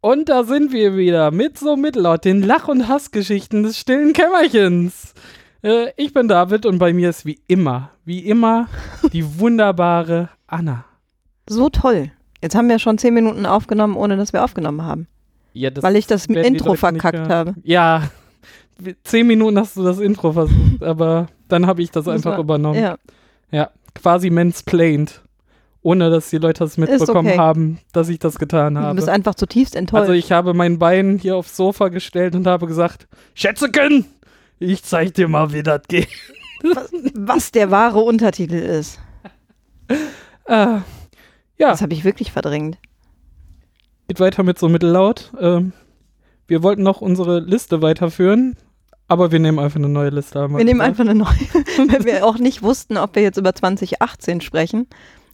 Und da sind wir wieder mit so Mittellaut, den Lach- und Hassgeschichten des stillen Kämmerchens. Äh, ich bin David und bei mir ist wie immer, wie immer, die wunderbare Anna. So toll. Jetzt haben wir schon zehn Minuten aufgenommen, ohne dass wir aufgenommen haben. Ja, das weil ich das Intro verkackt habe. Ja, zehn Minuten hast du das Intro versucht, aber dann habe ich das Das einfach war- übernommen. Ja. Ja, quasi mansplained. Ohne dass die Leute das mitbekommen okay. haben, dass ich das getan Du habe. bist einfach zutiefst enttäuscht. Also ich habe mein Bein hier aufs Sofa gestellt und habe gesagt, Schätzeken, ich zeig dir mal, wie das geht. was, was der wahre Untertitel ist. Äh, ja, Das habe ich wirklich verdrängt. geht weiter mit so mittellaut. Ähm, wir wollten noch unsere Liste weiterführen, aber wir nehmen einfach eine neue Liste. Wir nehmen einfach eine neue, weil wir auch nicht wussten, ob wir jetzt über 2018 sprechen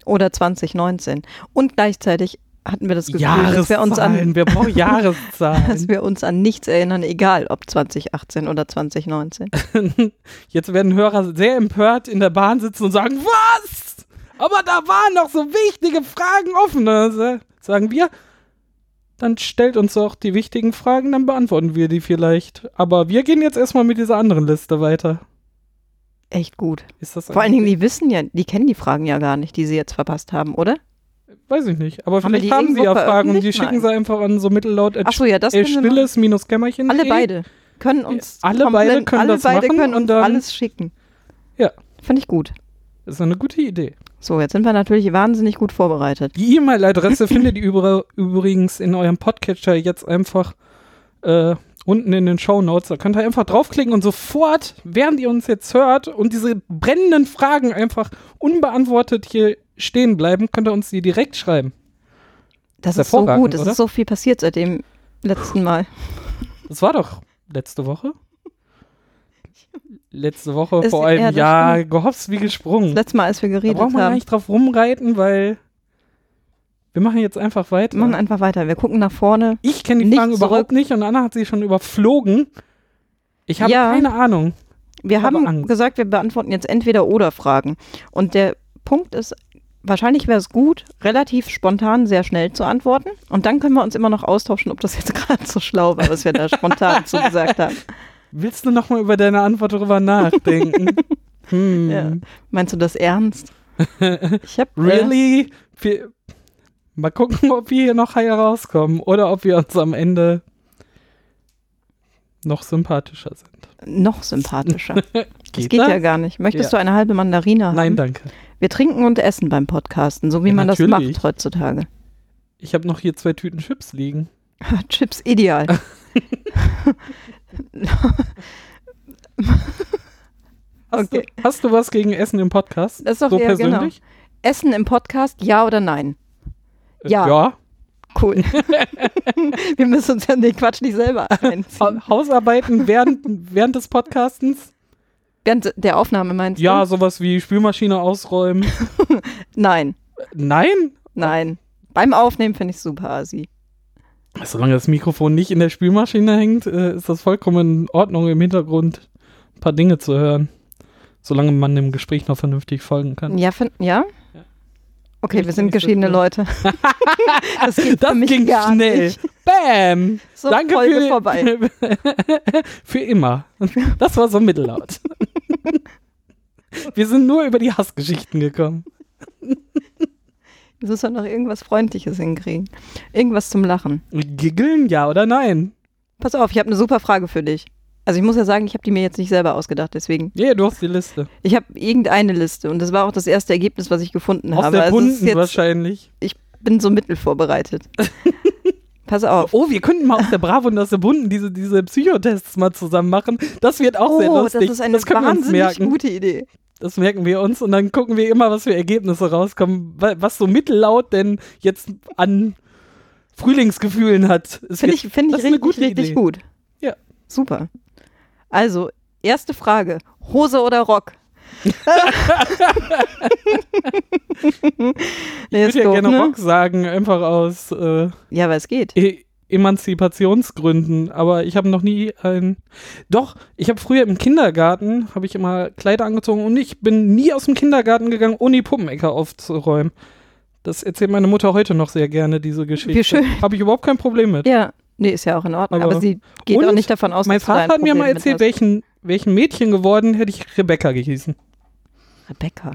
oder 2019. Und gleichzeitig hatten wir das Gefühl, dass wir uns an wir brauchen dass Jahreszahlen. wir uns an nichts erinnern, egal ob 2018 oder 2019. Jetzt werden Hörer sehr empört in der Bahn sitzen und sagen, was? Aber da waren noch so wichtige Fragen offen. Also sagen wir, dann stellt uns doch die wichtigen Fragen, dann beantworten wir die vielleicht. Aber wir gehen jetzt erstmal mit dieser anderen Liste weiter. Echt gut. Ist das Vor allen Dingen, die wissen ja, die kennen die Fragen ja gar nicht, die sie jetzt verpasst haben, oder? Weiß ich nicht. Aber Haben vielleicht haben sie ja Fragen und die schicken sie einfach an so mittellaut Ach so, ja, das äh, können wir machen. stilles minus Kämmerchen. Alle beide können uns Alle beide können alle das beide machen können und dann- alles schicken. Ja. Finde ich gut. Das ist eine gute Idee. So, jetzt sind wir natürlich wahnsinnig gut vorbereitet. Die E-Mail-Adresse findet ihr übrigens in eurem Podcatcher jetzt einfach äh, unten in den Show Notes. Da könnt ihr einfach draufklicken und sofort, während ihr uns jetzt hört und diese brennenden Fragen einfach unbeantwortet hier stehen bleiben, könnt ihr uns die direkt schreiben. Das Ist ist so gut. Es ist so viel passiert seit dem letzten Mal. Das war doch letzte Woche. Letzte Woche Ist- vor einem ja, das Jahr gehopst wie Das gesprungen. letzte Mal, als wir Da geredet braucht man gar haben. nicht drauf rumreiten, weil wir machen jetzt einfach weiter. Wir machen einfach weiter. Wir gucken nach vorne. Ich kenne die Nicht Fragen zurück. überhaupt nicht und Anna hat sie schon überflogen. Ich habe Ja. keine Ahnung. Wir habe haben Angst. gesagt, wir beantworten jetzt entweder oder Fragen. Und der Punkt ist, wahrscheinlich wäre es gut, relativ spontan sehr schnell zu antworten. Und dann können wir uns immer noch austauschen, ob das jetzt gerade so schlau war, was wir da spontan zugesagt haben. Willst du noch mal über deine Antwort darüber nachdenken? hm. Ja. Meinst du das ernst? Ich habe Really? Wir, mal gucken, ob wir hier noch heil rauskommen oder ob wir uns am Ende noch sympathischer sind. noch sympathischer. Das Geht geht das? ja gar nicht. Möchtest Ja. du eine halbe Mandarine haben? Nein, danke. Wir trinken und essen beim Podcasten, so wie Ja, man das natürlich. macht heutzutage. Ich habe noch hier zwei Tüten Chips liegen. Chips ideal. Hast, Okay. du, hast du was gegen Essen im Podcast? Das ist doch so ja, genau. persönlich? Essen im Podcast, ja oder nein? Äh, Ja. ja. Cool. Wir müssen uns ja den Quatsch nicht selber einziehen. Ha Hausarbeiten während, während des Podcastens? Während der Aufnahme meinst Ja, du? sowas wie Spülmaschine ausräumen. Nein, Nein? nein. Beim Aufnehmen finde ich super, Asi. Solange das Mikrofon nicht in der Spülmaschine hängt, äh, ist das vollkommen in Ordnung, im Hintergrund ein paar Dinge zu hören. Solange man dem Gespräch noch vernünftig folgen kann. Ja, find, ja? Okay, wir sind geschiedene. Leute. das Das ging gar schnell. nicht. Bam! So, Danke Folge für, vorbei. für immer. Das war so mittellaut. Wir sind nur über die Hassgeschichten gekommen. Du musst doch noch irgendwas Freundliches hinkriegen. Irgendwas zum Lachen. Giggeln, ja oder nein? Pass auf, ich habe eine super Frage für dich. Also ich muss ja sagen, ich habe die mir jetzt nicht selber ausgedacht, deswegen. Ja, du hast die Liste. Ich habe irgendeine Liste und das war auch das erste Ergebnis, was ich gefunden Aus habe. der Also es ist bunten jetzt, wahrscheinlich. ich bin so mittelvorbereitet. Pass auf. Oh, wir könnten mal aus der Bravo und aus der Bunten diese, diese Psychotests mal zusammen machen. Das wird auch sehr Oh, lustig. das ist eine können wir uns wahnsinnig merken. gute Idee. Das merken wir uns und dann gucken wir immer, was für Ergebnisse rauskommen, wa- was so mittellaut denn jetzt an Frühlingsgefühlen hat. Finde ich, find das ich richtig, richtig gut. Ja. Super. Also, erste Frage. Hose oder Rock? Ich würde ja gerne ne? Rock sagen, einfach aus äh, Ja, aber es geht. E Emanzipationsgründen, aber ich habe noch nie ein. Doch, ich habe früher im Kindergarten habe ich immer Kleider angezogen und ich bin nie aus dem Kindergarten gegangen, ohne die Puppenecke aufzuräumen. Das erzählt meine Mutter heute noch sehr gerne, diese Geschichte. Habe ich überhaupt kein Problem mit. Ja, nee, ist ja auch in Ordnung. Aber- Aber, sie geht auch nicht davon aus, mein dass du da ein Vater hat mir mal erzählt, welchen, welchen Mädchen geworden, hätte ich Rebecca gehießen. Rebecca.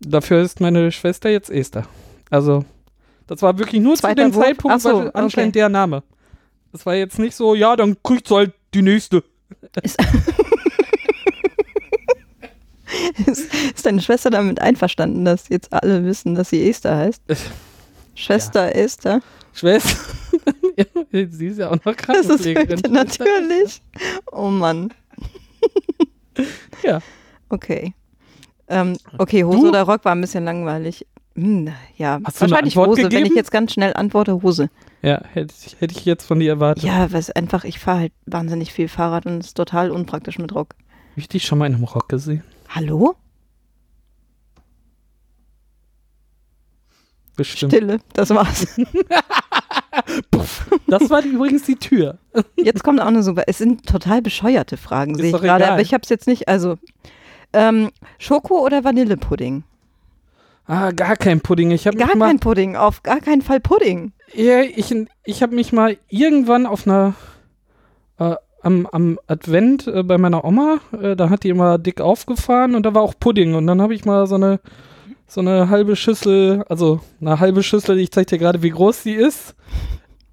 Dafür ist meine Schwester jetzt Esther. Also, das war wirklich nur Zweiter zu dem Wurf? Zeitpunkt so, weil anscheinend okay. der Name. Das war jetzt nicht so, ja, dann kriegst du halt die nächste. Ist, ist, ist deine Schwester damit einverstanden, dass jetzt alle wissen, dass sie Esther heißt? Schwester Esther? Schwester. Sie ist ja auch noch Das ist Krankenpflegerin. natürlich. Oh Mann. Ja. Okay. Ähm, okay, Hose Du? oder Rock war ein bisschen langweilig. Hm, ja, Hast wahrscheinlich Hose. Wenn gegeben? ich jetzt ganz schnell antworte, Hose. Ja, hätte ich, hätte ich jetzt von dir erwartet. Ja, weil es einfach, ich fahre halt wahnsinnig viel Fahrrad und es ist total unpraktisch mit Rock. Hab ich dich schon mal in einem Rock gesehen? Hallo? Bestimmt. Stille, das war's. Das war übrigens die Tür. Jetzt kommt auch eine super. Es sind total bescheuerte Fragen, sehe ich gerade. egal. Aber ich habe es jetzt nicht. Also ähm, Schoko oder Vanillepudding? Ah, gar kein Pudding. Ich habe Gar mich mal, kein Pudding, auf gar keinen Fall Pudding. ja, ich, ich habe mich mal irgendwann auf einer äh, am, am Advent äh, bei meiner Oma, äh, da hat die immer dick aufgefahren und da war auch Pudding und dann habe ich mal so eine so eine halbe Schüssel, also eine halbe Schüssel, ich zeig dir gerade, wie groß die ist,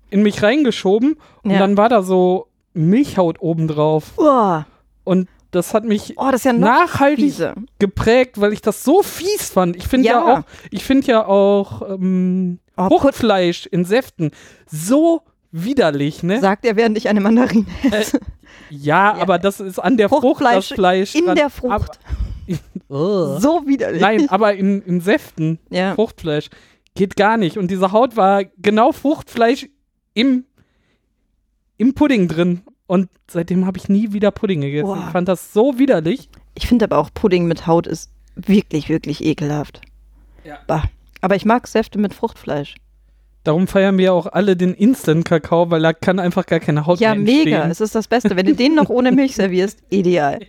in mich reingeschoben und Ja. dann war da so Milchhaut oben drauf Oh, und das hat mich oh das ja nachhaltig fiese. geprägt, weil ich das so fies fand. Ich finde ja. Ja. auch, ich finde ja auch ähm, Oh, Fruchtfleisch in Säften so widerlich, ne? Sagt er, während ich eine Mandarine esse. ja, Ja. aber das ist an der Frucht Fruchtfleisch das Fleisch in dran. der Frucht. Aber, so widerlich. Nein, aber in, in Säften Ja. Fruchtfleisch geht gar nicht. Und diese Haut war genau Fruchtfleisch im im Pudding drin. Und seitdem habe ich nie wieder Pudding gegessen. Boah. Ich fand das so widerlich. Ich finde aber auch Pudding mit Haut ist wirklich, wirklich ekelhaft. Ja. Bah. Aber ich mag Säfte mit Fruchtfleisch. Darum feiern wir auch alle den Instant-Kakao, weil da kann einfach gar keine Haut Ja, mehr entstehen. mega. Es ist das Beste. Wenn du den noch ohne Milch servierst, ideal.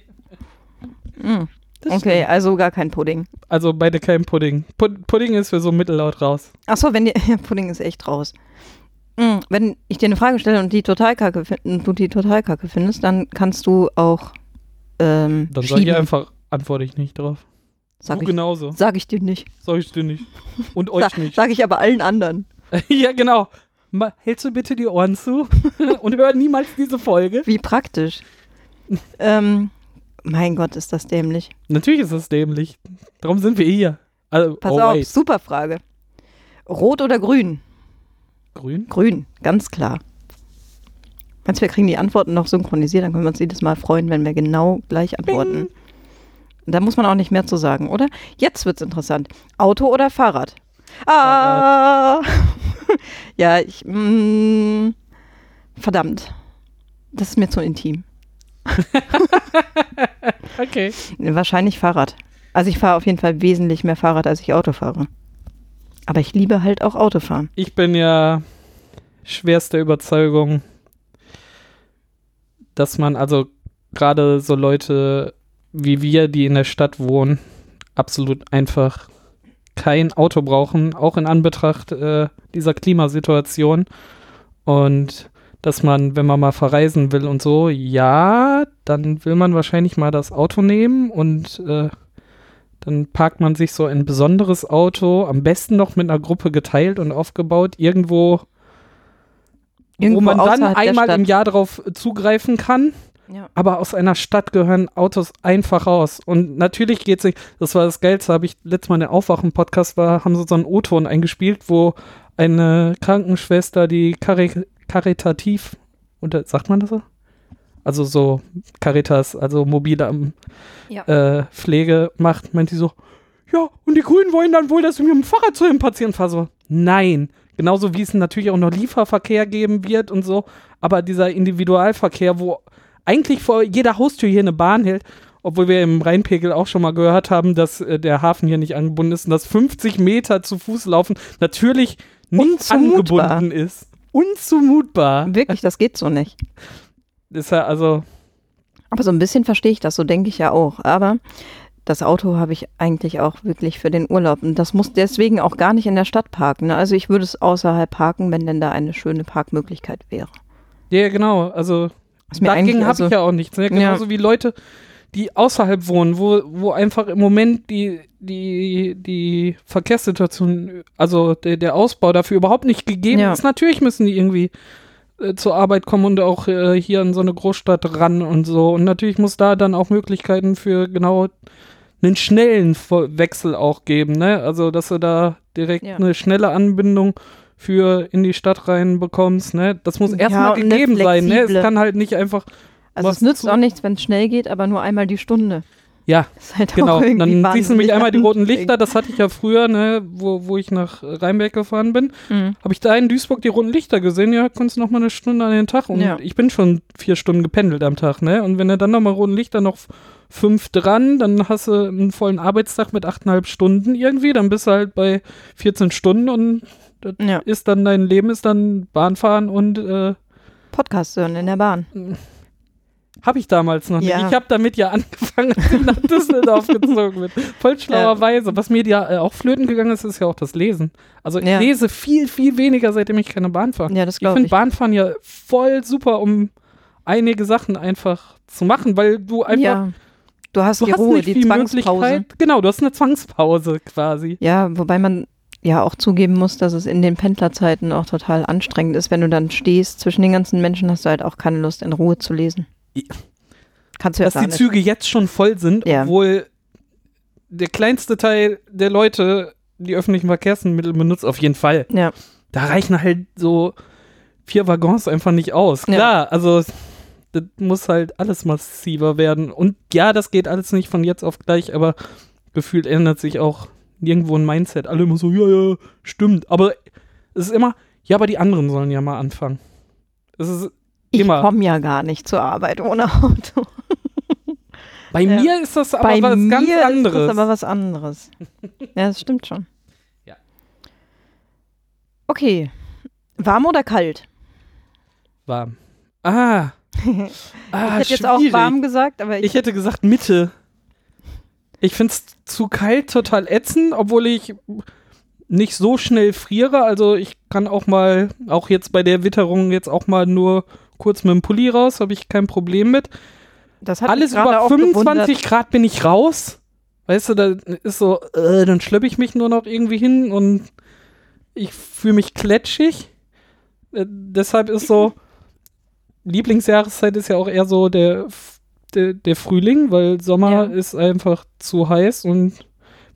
Mm. Das Okay, stimmt. also gar kein Pudding. Also beide kein Pudding. Pud Pudding ist für so mittellaut raus. Achso, wenn die, Pudding ist echt raus. Mm, Wenn ich dir eine Frage stelle und die total kacke du die total kacke findest, dann kannst du auch ähm, Dann sage ich einfach, antworte ich nicht drauf. Sag du ich, genauso. sag ich dir nicht. Sag ich dir nicht. Und euch Sa nicht. Sag ich aber allen anderen. ja, genau. Ma hältst du bitte die Ohren zu und hör niemals diese Folge? Wie praktisch. ähm, mein Gott, ist das dämlich. Natürlich ist das dämlich. Darum sind wir hier. Also, Pass oh, auf, wait. super Frage. Rot oder grün? Grün? Grün, ganz klar. Meinst du, wir kriegen die Antworten noch synchronisiert, dann können wir uns jedes Mal freuen, wenn wir genau gleich antworten. Da muss man auch nicht mehr zu sagen, oder? Jetzt wird's interessant. Auto oder Fahrrad? Ah! ja, ich. Mm, verdammt. Das ist mir zu intim. Okay. Wahrscheinlich Fahrrad. Also ich fahre auf jeden Fall wesentlich mehr Fahrrad, als ich Auto fahre. Aber ich liebe halt auch Autofahren. Ich bin ja schwerster Überzeugung, dass man also gerade so Leute wie wir, die in der Stadt wohnen, absolut einfach kein Auto brauchen, auch in Anbetracht äh, dieser Klimasituation. Und dass man, wenn man mal verreisen will und so, ja, dann will man wahrscheinlich mal das Auto nehmen und äh, dann parkt man sich so ein besonderes Auto, am besten noch mit einer Gruppe geteilt und aufgebaut, irgendwo, Irgendwo wo man dann einmal im. Jahr drauf zugreifen kann. Ja. Aber aus einer Stadt gehören Autos einfach raus. Und natürlich geht's nicht, das war das Geilste, habe ich letztes Mal in der Aufwachen-Podcast war, haben sie so einen O-Ton eingespielt, wo eine Krankenschwester, die Kari karitativ, unter, sagt man das so? Also so Caritas, also mobile ähm, Ja. äh, Pflege macht, meint sie so, ja, und die Grünen wollen dann wohl, dass ich mit dem Fahrrad zu dem Patienten fahre. So, nein. Genauso wie es natürlich auch noch Lieferverkehr geben wird und so. Aber dieser Individualverkehr, wo eigentlich vor jeder Haustür hier eine Bahn hält, obwohl wir im Rheinpegel auch schon mal gehört haben, dass äh, der Hafen hier nicht angebunden ist und dass 50 Meter zu Fuß laufen natürlich nicht Unzumutbar. angebunden ist. Unzumutbar. Wirklich, das geht so nicht. Ist ja also, Aber so ein bisschen verstehe ich das, so denke ich ja auch. Aber das Auto habe ich eigentlich auch wirklich für den Urlaub. Und das muss deswegen auch gar nicht in der Stadt parken. Ne? Also ich würde es außerhalb parken, wenn denn da eine schöne Parkmöglichkeit wäre. Ja, genau. Also dagegen habe also- ich ja auch nichts. Ne? Genauso wie Leute, die außerhalb wohnen, wo, wo einfach im Moment die, die, die Verkehrssituation, also der, der Ausbau dafür überhaupt nicht gegeben Ja. ist. Natürlich müssen die irgendwie äh, zur Arbeit kommen und auch äh, hier in so eine Großstadt ran und so. Und natürlich muss da dann auch Möglichkeiten für genau einen schnellen Wechsel auch geben, ne? Also, dass du da direkt Ja. eine schnelle Anbindung für in die Stadt rein bekommst, ne? Das muss Ja, erstmal eine gegeben sein, ne? Es kann halt nicht einfach, Also es nützt zu- auch nichts, wenn es schnell geht, aber nur einmal die Stunde. Ja, halt genau. Dann siehst du nämlich einmal die roten. Lichter, das hatte ich ja früher, ne, wo, wo ich nach Rheinberg gefahren bin. Mhm. Habe ich da in Duisburg die roten Lichter gesehen, ja, konntest du noch mal eine Stunde an den Tag. Und Ja. ich bin schon vier Stunden gependelt am Tag, ne? Und wenn du dann noch mal roten Lichter noch fünf dran, dann hast du einen vollen Arbeitstag mit achteinhalb Stunden irgendwie, dann bist du halt bei 14 Stunden und das Ja. ist dann dein Leben ist dann Bahnfahren und äh, Podcast hören in der Bahn. Habe ich damals noch nicht. Ja. Ich habe damit ja angefangen, als ich nach Düsseldorf gezogen bin. Voll schlauerweise. Was mir ja äh, auch flöten gegangen ist, ist ja auch das Lesen. Also ich Ja. lese viel, viel weniger, seitdem ich keine Bahn fahre. Ja, das Ich glaube finde ich. Bahnfahren ja voll super, um einige Sachen einfach zu machen, weil du einfach ja. Du hast du die hast Ruhe, nicht die Zwangspause. Genau, du hast eine Zwangspause quasi. Ja, wobei man ja auch zugeben muss, dass es in den Pendlerzeiten auch total anstrengend ist. Wenn du dann stehst zwischen den ganzen Menschen, hast du halt auch keine Lust, in Ruhe zu lesen. Ja. Kannst du ja Dass die nicht. Züge jetzt schon voll sind, Ja. obwohl der kleinste Teil der Leute die öffentlichen Verkehrsmittel benutzt, auf jeden Fall. Ja, Da reichen halt so vier Waggons einfach nicht aus. Ja. Klar, also das muss halt alles massiver werden. Und ja, das geht alles nicht von jetzt auf gleich, aber gefühlt ändert sich auch irgendwo ein Mindset. Alle immer so, ja, ja, stimmt. Aber es ist immer, ja, aber die anderen sollen ja mal anfangen. Es ist ich komme ja gar nicht zur Arbeit ohne Auto. Bei Ja. mir ist das aber Bei was ganz anderes. ist das aber was anderes. ja, das stimmt schon. Ja. Okay. Warm oder kalt? warm. Ah. ah ich hätte jetzt auch schwierig. warm gesagt, aber ich, Ich hätte gesagt Mitte. Ich finde es zu kalt, total ätzend, obwohl ich nicht so schnell friere. Also ich kann auch mal, auch jetzt bei der Witterung, jetzt auch mal nur kurz mit dem Pulli raus, habe ich kein Problem mit. das hat Alles über auch 25 Grad bin ich raus. Weißt du, da ist so, äh, dann schleppe ich mich nur noch irgendwie hin und ich fühle mich kletschig. Äh, deshalb ist so, Lieblingsjahreszeit ist ja auch eher so der, der, der Frühling, weil Sommer Ja. ist einfach zu heiß und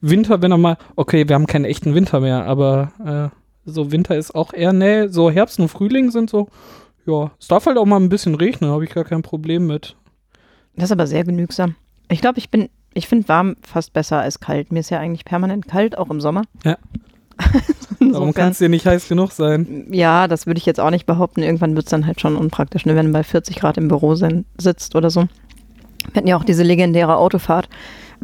Winter, wenn er mal, okay, wir haben keinen echten Winter mehr, aber äh, so Winter ist auch eher, nee, so Herbst und Frühling sind so, ja, es darf halt auch mal ein bisschen regnen, habe ich gar kein Problem mit. Das ist aber sehr genügsam. Ich glaube, ich bin, ich finde warm fast besser als kalt. Mir ist ja eigentlich permanent kalt, auch im Sommer. Ja. Warum kann es dir nicht heiß genug sein? Ja, das würde ich jetzt auch nicht behaupten. Irgendwann wird es dann halt schon unpraktisch, ne, wenn du bei 40 Grad im Büro sin- sitzt oder so. Wir hatten ja auch diese legendäre Autofahrt,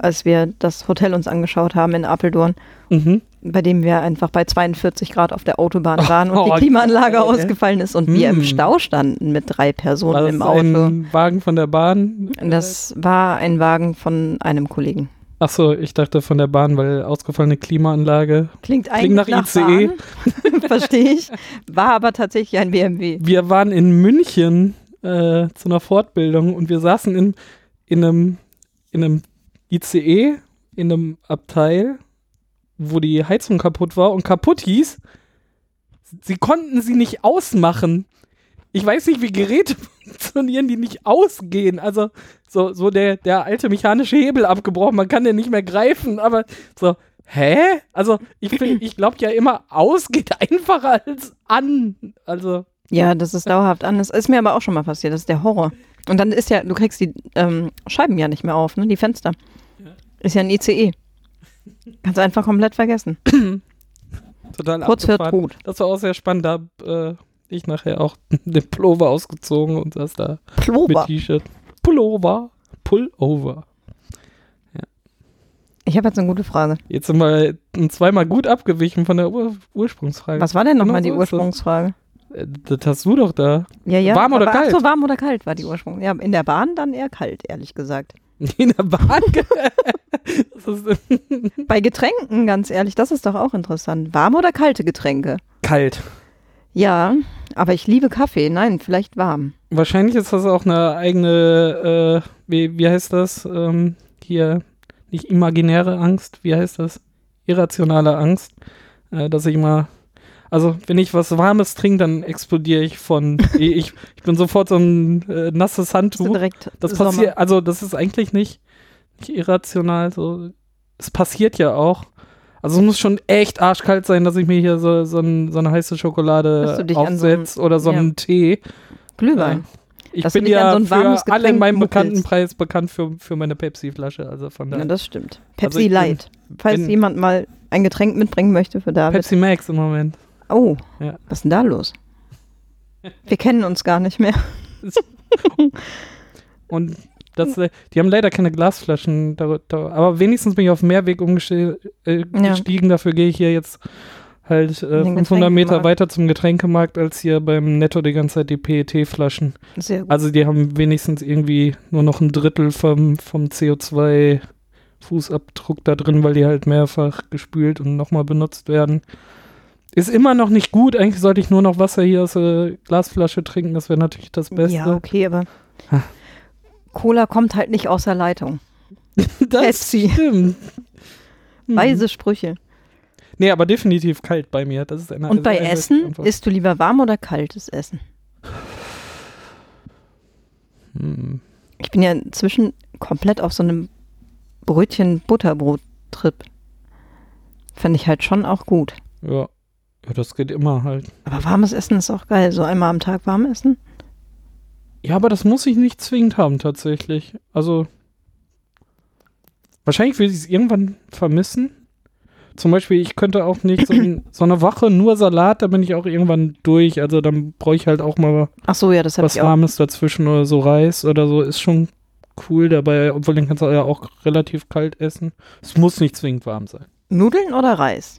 als wir das Hotel uns angeschaut haben in Apeldoorn, Mhm. bei dem wir einfach bei 42 Grad auf der Autobahn waren und Oh, die Klimaanlage geil. ausgefallen ist und wir im Mm. Stau standen mit drei Personen War das im Auto. ein Wagen von der Bahn? Das war ein Wagen von einem Kollegen. Ach so, ich dachte von der Bahn, weil ausgefallene Klimaanlage. Klingt Klingt nach ICE. Bahn, Verstehe ich. War aber tatsächlich ein BMW. Wir waren in München äh, zu einer Fortbildung und wir saßen in, in, einem, in einem ICE, in einem Abteil, wo die Heizung kaputt war und kaputt hieß, sie konnten sie nicht ausmachen. Ich weiß nicht, wie Geräte funktionieren, die nicht ausgehen. Also so, so der, der alte mechanische Hebel abgebrochen, man kann den nicht mehr greifen, aber so, hä? Also ich, ich glaube ja immer, aus geht einfacher als an. Also Ja, das ist dauerhaft an. Das ist mir aber auch schon mal passiert. Das ist der Horror. Und dann ist ja, du kriegst die ähm, Scheiben ja nicht mehr auf, ne? Die Fenster. Ist ja ein ICE. Kannst du einfach komplett vergessen. total Kurz abgefahren. Tod. Das war auch sehr spannend. Da hab äh, ich nachher auch den Pullover ausgezogen und saß da mit Plober. T-Shirt. Pullover. Pullover. Ich habe jetzt eine gute Frage. Jetzt sind wir zweimal gut abgewichen von der Ur Ursprungsfrage. Was war denn Genau nochmal die so ist das. Ursprungsfrage? Äh, Das hast du doch da. Ja, ja. Warm oder aber, ach kalt? so, warm oder kalt war die Ursprung. Ja, in der Bahn dann eher kalt, ehrlich gesagt. In der Bahn. Bei Getränken, ganz ehrlich, das ist doch auch interessant. Warme oder kalte Getränke? kalt. Ja, aber ich liebe Kaffee. Nein, vielleicht warm. Wahrscheinlich ist das auch eine eigene, äh, wie, wie heißt das? Ähm, hier, nicht imaginäre Angst, wie heißt das? Irrationale Angst, äh, dass ich mal, also wenn ich was Warmes trinke, dann explodiere ich von, ich, ich bin sofort so ein äh, nasses Handtuch. direkt Das passiert, also das ist eigentlich nicht, nicht irrational, so, es passiert ja auch. Also es muss schon echt arschkalt sein, dass ich mir hier so, so, ein, so eine heiße Schokolade an so aufsetze oder so ja. einen Tee. Glühwein. Ich Dass bin ja so für alle in meinem muckelst. Bekanntenkreis bekannt für, für meine Pepsi-Flasche. Also von Ja, das stimmt. Also Pepsi bin- Light. Falls bin- jemand mal ein Getränk mitbringen möchte für David. Pepsi Max im Moment. Oh, Ja. was ist denn da los? Wir kennen uns gar nicht mehr. Und das, äh, die haben leider keine Glasflaschen, da, da, aber wenigstens bin ich auf Mehrweg umgestiegen. Äh, Ja. Dafür gehe ich hier jetzt halt äh, Den 500 Meter weiter zum Getränkemarkt als hier beim Netto die ganze Zeit die PET-Flaschen. Also die haben wenigstens irgendwie nur noch ein Drittel vom, vom CO2-Fußabdruck da drin, weil die halt mehrfach gespült und nochmal benutzt werden. Ist immer noch nicht gut. Eigentlich sollte ich nur noch Wasser hier aus der Glasflasche trinken. Das wäre natürlich das Beste. Ja, okay, aber Ha. Cola kommt halt nicht aus der Leitung. das Pepsi. stimmt. Weise Sprüche. Nee, aber definitiv kalt bei mir. Das ist eine, Und bei eine Essen, Antwort. isst du lieber warm oder kaltes Essen? Hm. Ich bin ja inzwischen komplett auf so einem Brötchen-Butterbrot-Trip. Finde ich halt schon auch gut. Ja. Ja, das geht immer halt. Aber warmes Essen ist auch geil. So einmal am Tag warm essen. Ja, aber das muss ich nicht zwingend haben, tatsächlich. Also, wahrscheinlich würde ich es irgendwann vermissen. Zum Beispiel, ich könnte auch nicht so, ein, so eine Woche nur Salat, da bin ich auch irgendwann durch. Also, dann brauche ich halt auch mal Ach so, ja, das was. Warmes dazwischen oder so Reis oder so. Ist schon cool dabei, obwohl den kannst du ja auch relativ kalt essen. Es muss nicht zwingend warm sein. Nudeln oder Reis?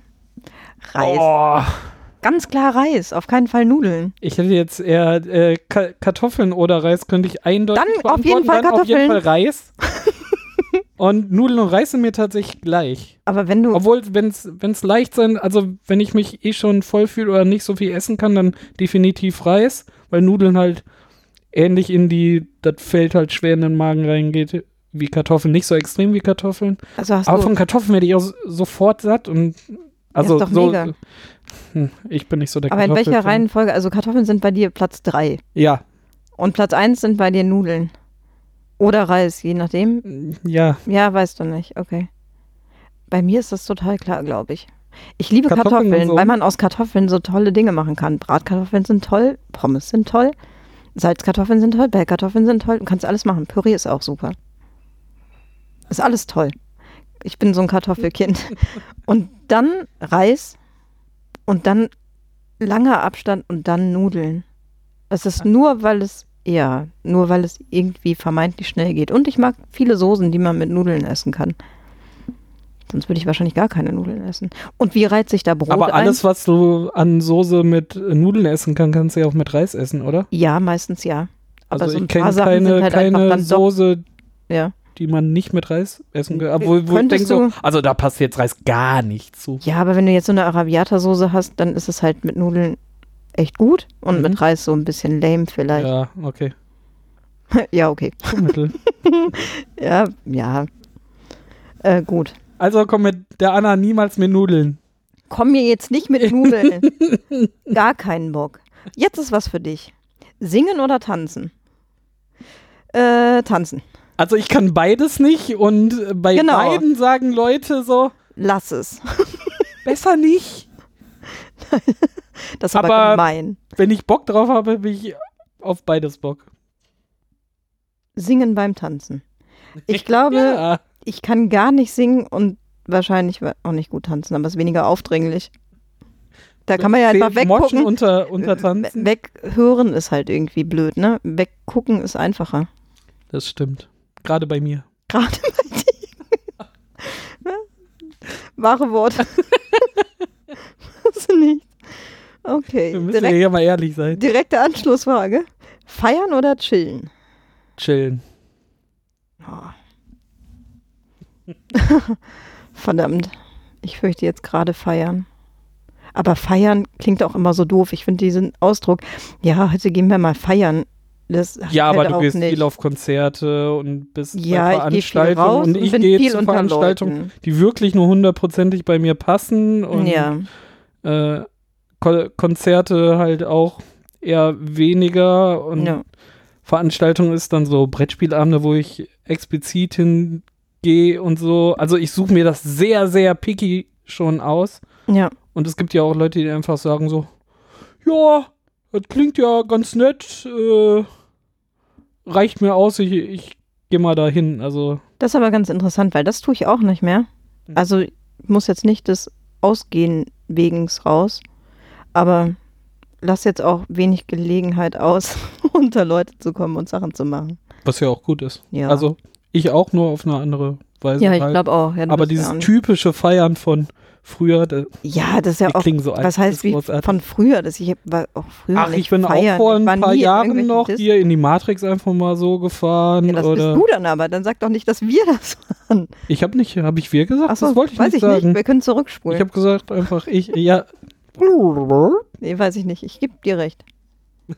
Reis. Oh, Ganz klar Reis. Auf keinen Fall Nudeln. ich hätte jetzt eher äh, Ka Kartoffeln oder Reis, könnte ich eindeutig Dann auf jeden. Fall Dann auf jeden Fall Kartoffeln. Reis. und Nudeln und Reis sind mir tatsächlich gleich. Aber wenn du. Obwohl, wenn es leicht sein, also wenn ich mich eh schon voll fühle oder nicht so viel essen kann, dann definitiv Reis, weil Nudeln halt ähnlich in die, das Feld halt schwer in den Magen reingeht wie Kartoffeln. Nicht so extrem wie Kartoffeln. Also Aber von Kartoffeln werde ich auch so- sofort satt und also ist doch so. mega. Hm, ich bin nicht so der Aber in welcher. Reihenfolge? Also Kartoffeln sind bei dir Platz 3. Ja, Und Platz 1 sind bei dir Nudeln. Oder Reis, je nachdem. ja. Ja, weißt du nicht. Okay. Bei mir ist das total klar, glaube ich. Ich liebe Kartoffeln Kartoffeln, so? weil man aus Kartoffeln so tolle Dinge machen kann. Bratkartoffeln sind toll, Pommes sind toll, Salzkartoffeln sind toll, Bellkartoffeln sind toll. Du kannst alles machen. Püree ist auch super. Ist alles toll. Ich bin so ein Kartoffelkind. und dann Reis und dann langer Abstand und dann Nudeln. Es ist nur, weil es, ja, nur weil es irgendwie vermeintlich schnell geht. Und ich mag viele Soßen, die man mit Nudeln essen kann. Sonst würde ich wahrscheinlich gar keine Nudeln essen. Und wie reizt sich da Brot Aber ein? alles, was du an Soße mit Nudeln essen kannst, kannst du ja auch mit Reis essen, oder? Ja, meistens ja. Aber also so ein ich kenne keine, halt keine Soße, ja. Die man nicht mit Reis essen kann. Obwohl wo ich denke so, also da passt jetzt Reis gar nicht zu. ja, aber wenn du jetzt so eine Arabiata-Soße hast, dann ist es halt mit Nudeln echt gut und Mhm. mit Reis so ein bisschen lame vielleicht. Ja, okay. Ja, okay. Mittel. Ja, ja. Äh, gut. Also komm mit der Anna niemals mit Nudeln. Komm mir jetzt nicht mit Nudeln. Gar keinen Bock. Jetzt ist was für dich. Singen oder tanzen? Äh, tanzen. Also ich kann beides nicht und bei Genau. beiden sagen Leute so, Lass es. besser nicht. Das ist aber, Aber- gemein. Wenn ich Bock drauf habe, bin ich auf beides Bock. Singen beim Tanzen. Ich glaube, Ja. ich kann gar nicht singen und wahrscheinlich auch nicht gut tanzen, aber es ist weniger aufdringlich. Da kann man ja einfach weggucken. unter, unter Tanzen. We- Weghören ist halt irgendwie blöd, ne? Weggucken ist einfacher. Das stimmt. Gerade bei mir. Gerade bei dir. Wahre Worte. Hast nicht? Okay. Wir müssen ja Direkt, hier mal ehrlich sein. direkte Anschlussfrage. Feiern oder chillen? Chillen. Oh. Verdammt. Ich fürchte jetzt gerade feiern. Aber feiern klingt auch immer so doof. Ich finde diesen Ausdruck, ja, heute gehen wir mal feiern. Das Ja, aber halt du auch gehst nicht. viel auf Konzerte und bist ja, bei Veranstaltungen und ich gehe zu Veranstaltungen, Leuten. die wirklich nur hundertprozentig bei mir passen und ja, äh, Ko Konzerte halt auch eher weniger und ja. Veranstaltungen ist dann so Brettspielabende, wo ich explizit hingehe und so. Also ich suche mir das sehr, sehr picky schon aus. ja. Und es gibt ja auch Leute, die einfach sagen so, ja, das klingt ja ganz nett, äh, reicht mir aus, ich, ich gehe mal dahin. Also Das ist aber ganz interessant, weil das tue ich auch nicht mehr. Mhm. Also ich muss jetzt nicht des Ausgehen wegens raus, aber lass jetzt auch wenig Gelegenheit aus, unter Leute zu kommen und Sachen zu machen. was ja auch gut ist. Ja, Also ich auch nur auf eine andere Weise. ja ich halt. glaube auch. Ja, Aber ja dieses typische Feiern von früher, das, Ja, das ist ja auch. so. Was das heißt wie von früher? Das ich war auch früher Ach, ich bin feiern. auch vor Ich ein paar Jahren noch Dis- hier in die Matrix einfach mal so gefahren. Ja, das oder bist du dann aber. Dann sag doch nicht, dass wir das waren. ich habe nicht, habe ich wir gesagt? Achso, das wollte ich weiß nicht ich sagen. nicht. Wir können Ich zurückspulen. habe gesagt einfach ich, ja. nee, weiß ich nicht. Ich gebe dir recht.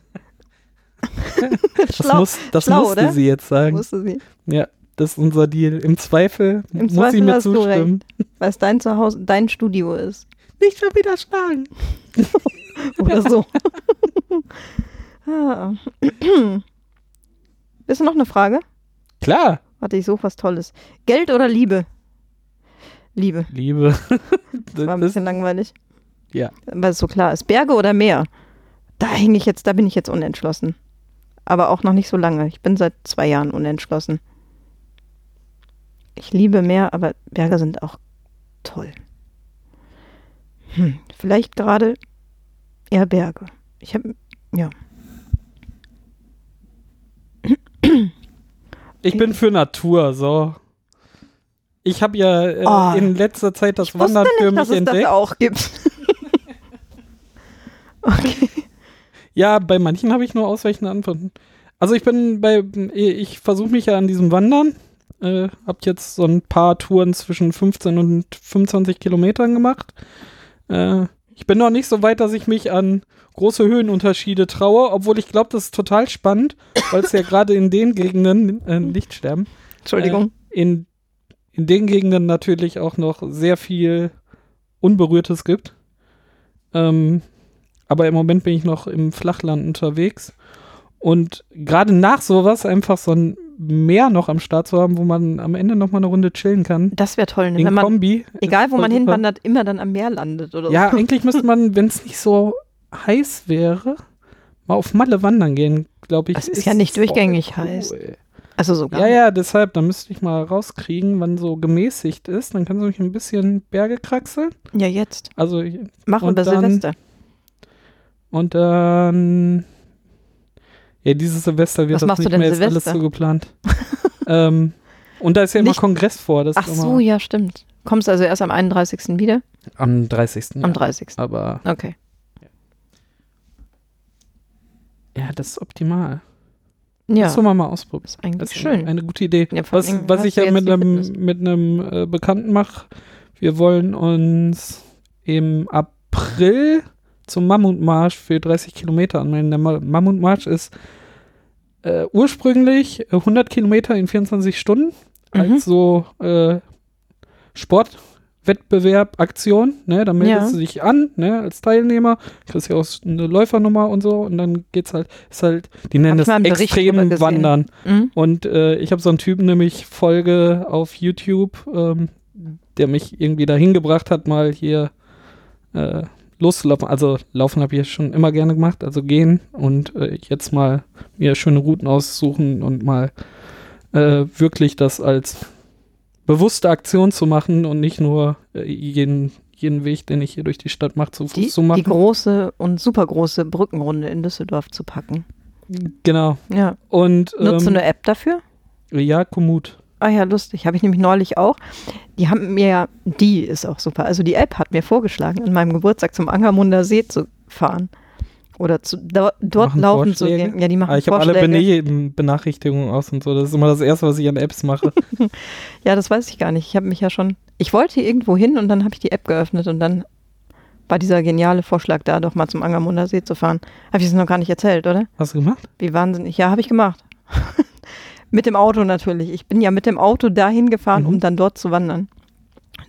Das, Schlau. muss, das Schlau, musste oder? sie jetzt sagen. Wusste sie. Ja, das ist unser Deal. Im Zweifel Im muss Zweifel sie mir zustimmen. Weil es dein Zuhause, dein Studio ist. Nicht schon wieder schlagen. Oder so. ah. Bist du noch eine Frage? Klar, Warte, ich suche was Tolles. Geld oder Liebe? Liebe. Liebe. Das war ein bisschen langweilig. Ja. Weil es so klar ist. Berge oder Meer? Da hänge ich jetzt, da bin ich jetzt unentschlossen. Aber auch noch nicht so lange. Ich bin seit zwei Jahren unentschlossen. Ich liebe Meer, aber Berge sind auch toll. Hm, vielleicht gerade eher Berge. Ich habe, ja. ich bin für Natur, so. Ich habe ja äh, Oh. in letzter Zeit das Wandern nicht, für mich dass es entdeckt. das auch gibt. okay. Ja, bei manchen habe ich nur ausweichende Antworten. Also ich bin bei, ich versuche mich ja an diesem Wandern. Äh, hab jetzt so ein paar Touren zwischen 15 und 25 Kilometern gemacht. Äh, ich bin noch nicht so weit, dass ich mich an große Höhenunterschiede traue, obwohl ich glaube, das ist total spannend, weil es ja gerade in den Gegenden, äh, Lichtsterben, Entschuldigung. Äh, in, in den Gegenden natürlich auch noch sehr viel Unberührtes gibt. Ähm, aber im Moment bin ich noch im Flachland unterwegs. Und gerade nach sowas einfach so ein Meer noch am Start zu haben, wo man am Ende noch mal eine Runde chillen kann. das wäre toll, ne? In wenn man, Kombi. egal ist wo man hinwandert, immer dann am Meer landet oder Ja, so. eigentlich müsste man, wenn es nicht so heiß wäre, mal auf Malle wandern gehen, glaube ich. Das ist ja nicht durchgängig heiß. Also sogar. Ja, ja, deshalb, da müsste ich mal rauskriegen, wann so gemäßigt ist. Dann kannst du mich ein bisschen Berge kraxeln. Ja, jetzt. Also, Machen wir Silvester. und dann. Ja, dieses Silvester wird Was das nicht mehr, ist alles Silvester? so geplant. ähm, und da ist ja immer Nicht- Kongress vor. Das Ach so, ja, stimmt. Kommst also erst am 31. wieder? am 30. Am ja. 30. Aber Okay. ja, das ist optimal. Ja, Das soll man mal ausprobieren. ist eigentlich Das ist schön. eine gute Idee. Ja, was was ich ja mit einem, mit einem äh, Bekannten mache, wir wollen uns im April zum Mammutmarsch für 30 Kilometer anmelden. Der Ma Mammutmarsch ist äh, ursprünglich äh, 100 Kilometer in 24 Stunden Mhm. als so äh, Sportwettbewerb, Aktion. Ne? Da meldest Ja. du dich an ne? als Teilnehmer, kriegst ja auch eine Läufernummer und so und dann geht's halt, ist halt, die nennen das mal einen Bericht drüber extrem gesehen. Wandern. Mhm. Und äh, ich habe so einen Typen nämlich Folge auf YouTube, ähm, der mich irgendwie dahin gebracht hat, mal hier äh, loszulaufen. Also laufen habe ich schon immer gerne gemacht, also gehen und äh, jetzt mal mir schöne Routen aussuchen und mal äh, wirklich das als bewusste Aktion zu machen und nicht nur äh, jeden, jeden Weg, den ich hier durch die Stadt mache, zu Fuß Die, zu die machen. große und super große Brückenrunde in Düsseldorf zu packen. genau. Ja. Und Nutzt du ähm, eine App dafür? ja, Komoot. Ah ja, lustig. Habe ich nämlich neulich auch. Die haben mir ja, die ist auch super. Also die App hat mir vorgeschlagen, an meinem Geburtstag zum Angermunder See zu fahren. Oder zu, do, dort Machen laufen zu Vorschläge? gehen. Ja, die machen Ah, ich habe alle. Bene Benachrichtigungen aus und so. Das ist immer das Erste, was ich an Apps mache. Ja, das weiß ich gar nicht. Ich habe mich ja schon. Ich wollte irgendwo hin und dann habe ich die App geöffnet und dann war dieser geniale Vorschlag da, doch mal zum Angermunder See zu fahren. Habe ich es noch gar nicht erzählt, oder? Hast du gemacht? Wie wahnsinnig. Ja, habe ich gemacht. mit dem Auto natürlich. Ich bin ja mit dem Auto dahin gefahren, Mhm. um dann dort zu wandern.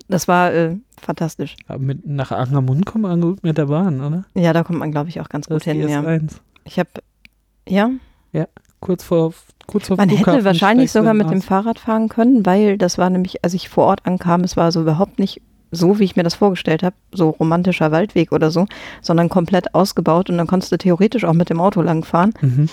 Das war äh, fantastisch. Aber mit, nach Angermund kommt man gut mit der Bahn, oder? Ja, da kommt man, glaube ich, auch ganz Das gut hin. Ja. S1. Ich habe, ja, Kurz vor, kurz vor man Flughafen hätte wahrscheinlich sogar mit dem. Fahrrad fahren können, weil das war nämlich, als ich vor Ort ankam, es war so überhaupt nicht so, wie ich mir das vorgestellt habe, so romantischer Waldweg oder so, sondern komplett ausgebaut und dann konntest du theoretisch auch mit dem Auto langfahren Mhm.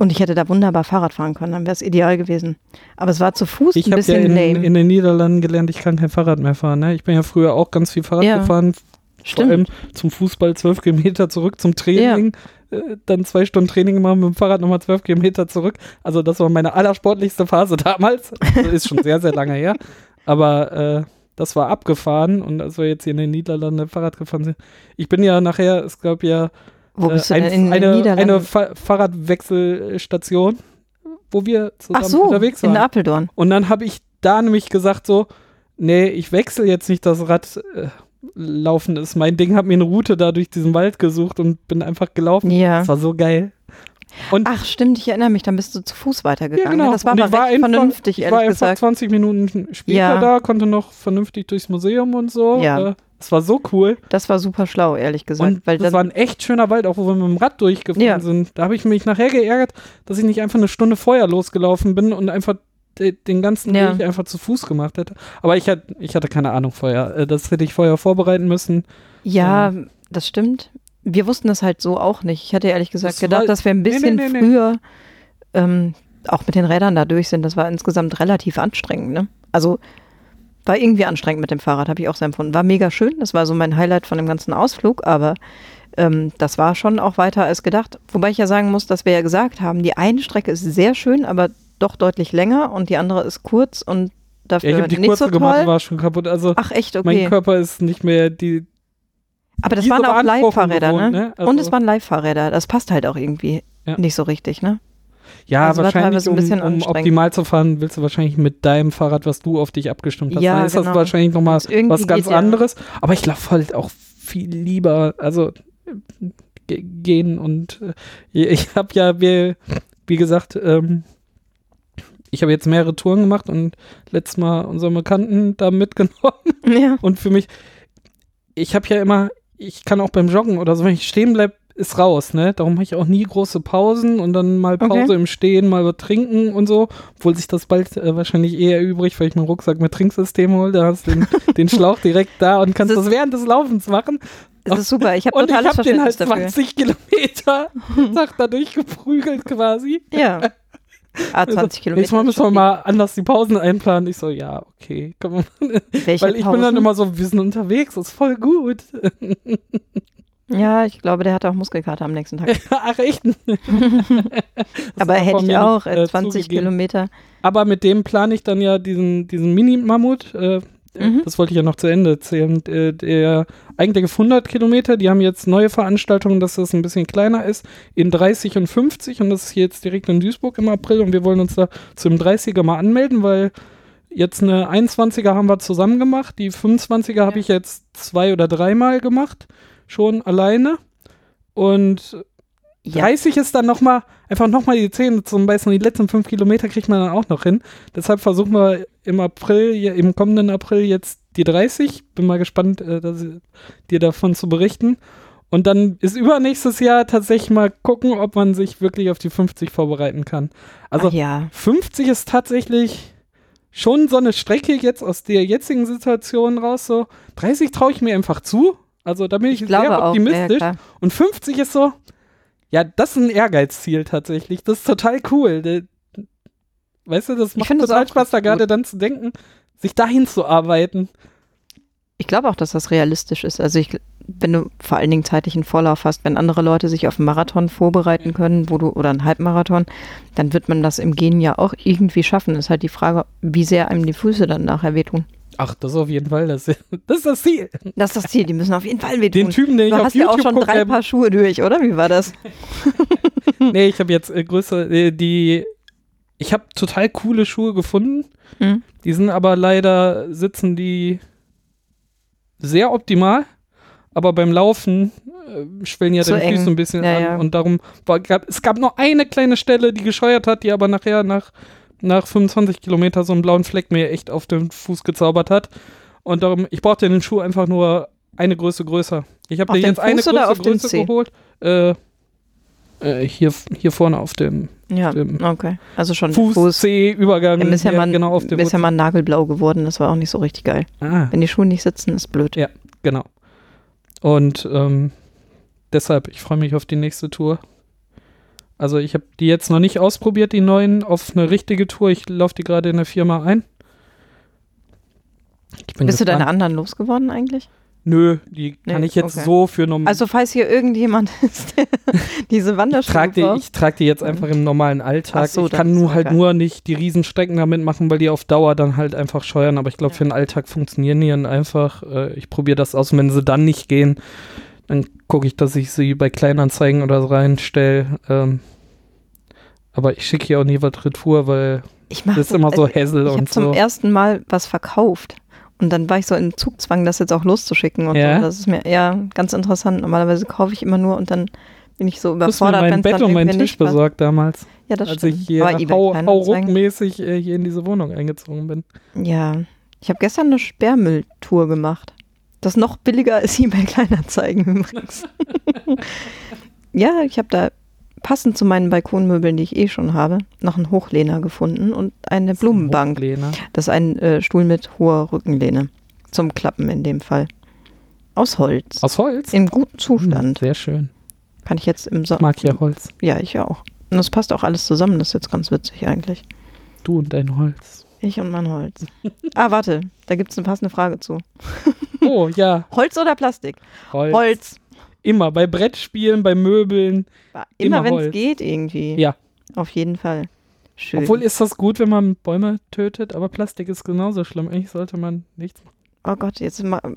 Und ich hätte da wunderbar Fahrrad fahren können, dann wäre es ideal gewesen. Aber es war zu Fuß Ich ein habe ja bisschen in, lame. in den Niederlanden gelernt, ich kann kein Fahrrad mehr fahren. Ne? Ich bin ja früher auch ganz viel Fahrrad Ja. gefahren. Vor Stimmt. allem zum Fußball zwölf Kilometer zurück zum Training. Äh, dann zwei Stunden Training gemacht mit dem Fahrrad nochmal zwölf Kilometer zurück. Also das war meine allersportlichste Phase damals. Also ist schon sehr, sehr lange her. Aber äh, das war abgefahren und als wir jetzt hier in den Niederlanden Fahrrad gefahren sind. Ich bin ja nachher, es gab ja Wo äh, bist du ein, denn in eine, Niederlanden? eine Fa Fahrradwechselstation, wo wir zusammen Ach so, unterwegs waren. in Apeldoorn. Und dann habe ich da nämlich gesagt so, nee, ich wechsle jetzt nicht das Rad. Äh, laufen ist mein Ding, habe mir eine Route da durch diesen Wald gesucht und bin einfach gelaufen. Ja. Das war so geil. Und Ach stimmt, ich erinnere mich, dann bist du zu Fuß weitergegangen. ja, genau. ne? Das war und aber ich war einfach, vernünftig, ich ehrlich war einfach gesagt. 20 Minuten später Ja. da, konnte noch vernünftig durchs Museum und so. Ja. Äh, Es war so cool. Das war super schlau, ehrlich gesagt. Und weil das war ein echt schöner Wald, auch wo wir mit dem Rad durchgefahren Ja. sind. Da habe ich mich nachher geärgert, dass ich nicht einfach eine Stunde vorher losgelaufen bin und einfach de- den ganzen Ja. Weg einfach zu Fuß gemacht hätte. Aber ich, hat, ich hatte keine Ahnung vorher. Äh, Das hätte ich vorher vorbereiten müssen. ja, das stimmt. Wir wussten das halt so auch nicht. Ich hatte ehrlich gesagt Das gedacht, dass wir ein Nee, nee, bisschen nee, nee. früher ähm, auch mit den Rädern da durch sind. Das war insgesamt relativ anstrengend. Ne? Also war irgendwie anstrengend mit dem Fahrrad, habe ich auch so empfunden. War mega schön. Das war so mein Highlight von dem ganzen Ausflug, aber ähm, das war schon auch weiter als gedacht. Wobei ich ja sagen muss, dass wir ja gesagt haben, die eine Strecke ist sehr schön, aber doch deutlich länger und die andere ist kurz und Ja, dafür ich habe die nicht kurze so gemacht, toll. war schon kaputt. Also Ach echt, mein okay. Körper ist nicht mehr die. Aber das waren auch gewohnt, ne? ne? Also- Und es waren Leihfahrräder. Das passt halt auch irgendwie Ja. nicht so richtig, ne? Ja, Also wahrscheinlich, um, bisschen um optimal zu fahren, willst du wahrscheinlich mit deinem Fahrrad, was du auf dich abgestimmt hast. Ja, dann ist das genau. wahrscheinlich nochmal was ganz ja- anderes. Aber ich laufe halt auch viel lieber, also äh, ge- gehen und äh, ich habe ja, wie, wie gesagt, ähm, ich habe jetzt mehrere Touren gemacht und letztes Mal unseren Bekannten da mitgenommen. Ja. Und für mich, ich habe ja immer, ich kann auch beim Joggen oder so, wenn ich stehen bleibe, ist raus, ne? Darum mache ich auch nie große Pausen und dann mal Pause Okay. im Stehen, mal was trinken und so. Obwohl sich das bald äh, wahrscheinlich eher übrig, weil ich meinen Rucksack mit Trinksystem hole. Da hast du den, den Schlauch direkt da und kannst Das das, während des Laufens machen. Es ist super. Ich habe Und ich habe den halt dafür. 20 Kilometer Tag da durchgeprügelt quasi. Ja. Ah, 20 Also, Kilometer. Nächstes Mal müssen wir mal anders die Pausen einplanen. Ich so, ja, okay. Komm. Welche Weil ich bin dann Pausen? immer so, wir sind unterwegs, das ist voll gut. Ja, ich glaube, der hatte auch Muskelkater am nächsten Tag. Ach echt? Aber hätte ich auch. Äh, äh, 20 zugegeben. Kilometer. Aber mit dem plane ich dann ja diesen, diesen Mini-Mammut. Äh, Mhm. Das wollte ich ja noch zu Ende erzählen. Äh, der eigentlich auf 100 Kilometer, die haben jetzt neue Veranstaltungen, dass das ein bisschen kleiner ist, in 30 und 50 und das ist hier jetzt direkt in Duisburg im April und wir wollen uns da zum 30er mal anmelden, weil jetzt eine 21er haben wir zusammen gemacht, die 25er habe ich jetzt zwei oder dreimal gemacht, schon alleine und Ja. 30 ist dann nochmal, einfach nochmal die Zähne zum Beißen. Die letzten fünf Kilometer kriegt man dann auch noch hin. Deshalb versuchen wir im April, im kommenden April jetzt die 30. Bin mal gespannt, äh, dir davon zu berichten. Und dann ist übernächstes Jahr tatsächlich mal gucken, ob man sich wirklich auf die 50 vorbereiten kann. Also ja. 50 ist tatsächlich schon so eine Strecke jetzt aus der jetzigen Situation raus. So 30 traue ich mir einfach zu. Also da bin ich, Ich sehr auch. Ja, optimistisch. klar. Und 50 ist so, ja, das ist ein Ehrgeizziel tatsächlich. Das ist total cool. Weißt du, das macht finde das total auch Spaß, da gerade dann zu denken, sich dahin zu arbeiten. Ich glaube auch, dass das realistisch ist. Also ich, wenn du vor allen Dingen zeitlich einen Vorlauf hast, wenn andere Leute sich auf einen Marathon vorbereiten können, wo du oder einen Halbmarathon, dann wird man das im Gehen ja auch irgendwie schaffen. Ist halt die Frage, wie sehr einem die Füße dann nachher wehtun. Ach, das ist auf jeden Fall das, das ist das Ziel. Das ist das Ziel, die müssen auf jeden Fall wehtun. Den Typen, den ich du auf hast ja auch YouTube schon gucke, drei der- Paar Schuhe durch, oder? Wie war das? nee, ich habe jetzt äh, größere, äh, die, ich habe total coole Schuhe gefunden. Hm. Die sind aber leider, sitzen die sehr optimal, aber beim Laufen äh, schwellen ja deine. Füße ein bisschen Ja, an ja. und darum war, gab, es gab nur eine kleine Stelle, die gescheuert hat, die aber nachher nach, nach 25 Kilometer so einen blauen Fleck mir echt auf den Fuß gezaubert hat und darum, ich brauchte den Schuh einfach nur eine Größe größer. Ich habe dir dem jetzt eine Fuß oder Größe auf dem größer geholt. Äh, äh, hier, hier vorne auf dem Ja, Stimmt. okay. Also schon Fuß, Fuß. C, Übergang. Ja, ist ja, mal, genau auf dem ja mal nagelblau geworden, das war auch nicht so richtig geil. Ah, Wenn die Schuhe nicht sitzen, ist blöd. Ja. genau. Und ähm, deshalb, ich freue mich auf die nächste Tour. Also ich habe die jetzt noch nicht ausprobiert, die neuen, auf eine richtige Tour. Ich laufe die gerade in der Firma ein. Bist du gespannt. deine anderen losgeworden eigentlich? Nö, die kann Nee, ich jetzt okay. so für normal. Also falls hier irgendjemand ist, der diese ich Wanderschuhe trage die, ich trag die jetzt einfach im normalen Alltag. Ach so, ich kann nur ja halt geil. nur nicht die Riesenstrecken damit machen, weil die auf Dauer dann halt einfach scheuern. Aber ich glaube, für den Alltag funktionieren die dann einfach. Äh, ich probiere das aus. Und wenn sie dann nicht gehen, dann gucke ich, dass ich sie bei Kleinanzeigen oder so reinstelle. Ähm, aber ich schicke hier auch nie was Retour, weil ich das ist immer so äh, Hassel Ich habe und zum so. ersten Mal was verkauft. Und dann war ich so im Zugzwang, das jetzt auch loszuschicken. Und Ja? so. Das ist mir ja ganz interessant. Normalerweise kaufe ich immer nur und dann bin ich so überfordert, mein wenn es Bett und meinen Tisch besorgt damals, Ja, das als stimmt. ich hier hau, hauruckmäßig äh, hier in diese Wohnung eingezogen bin. Ja, ich habe gestern eine Sperrmülltour gemacht. Das ist noch billiger als eBay Kleinanzeigen übrigens. ja, ich habe da passend zu meinen Balkonmöbeln, die ich eh schon habe, noch einen Hochlehner gefunden und eine Blumenbank. Hochlehner. Das ist ein äh, Stuhl mit hoher Rückenlehne. Zum Klappen in dem Fall. Aus Holz. Aus Holz? Im guten Hm, Zustand. Sehr schön. Kann ich jetzt im Sommer. mag ja Holz. Ja, ich auch. Und es passt auch alles zusammen. Das ist jetzt ganz witzig eigentlich. Du und dein Holz. Ich und mein Holz. ah, warte. Da gibt es eine passende Frage zu. Oh, ja. Holz oder Plastik? Holz. Holz. Immer. Bei Brettspielen, bei Möbeln. Immer, Immer wenn es geht irgendwie. Ja. Auf jeden Fall. Schön. Obwohl ist das gut, wenn man Bäume tötet, aber Plastik ist genauso schlimm. Eigentlich sollte man nichts machen. oh Gott, jetzt mal.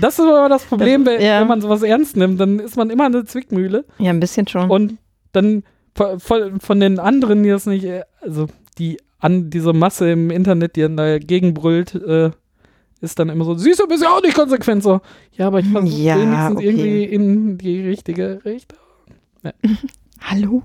Das ist aber das Problem, Das- wenn, ja. wenn man sowas ernst nimmt. Dann ist man immer eine Zwickmühle. ja, ein bisschen schon. Und dann von, von von den anderen, die das nicht, äh, also die an diese Masse im Internet, die dann dagegen brüllt, äh, ist dann immer so, siehst du, bist ja auch nicht konsequent so. Ja, aber ich versuche Ja, wenigstens okay. irgendwie in die richtige Richtung. Hallo?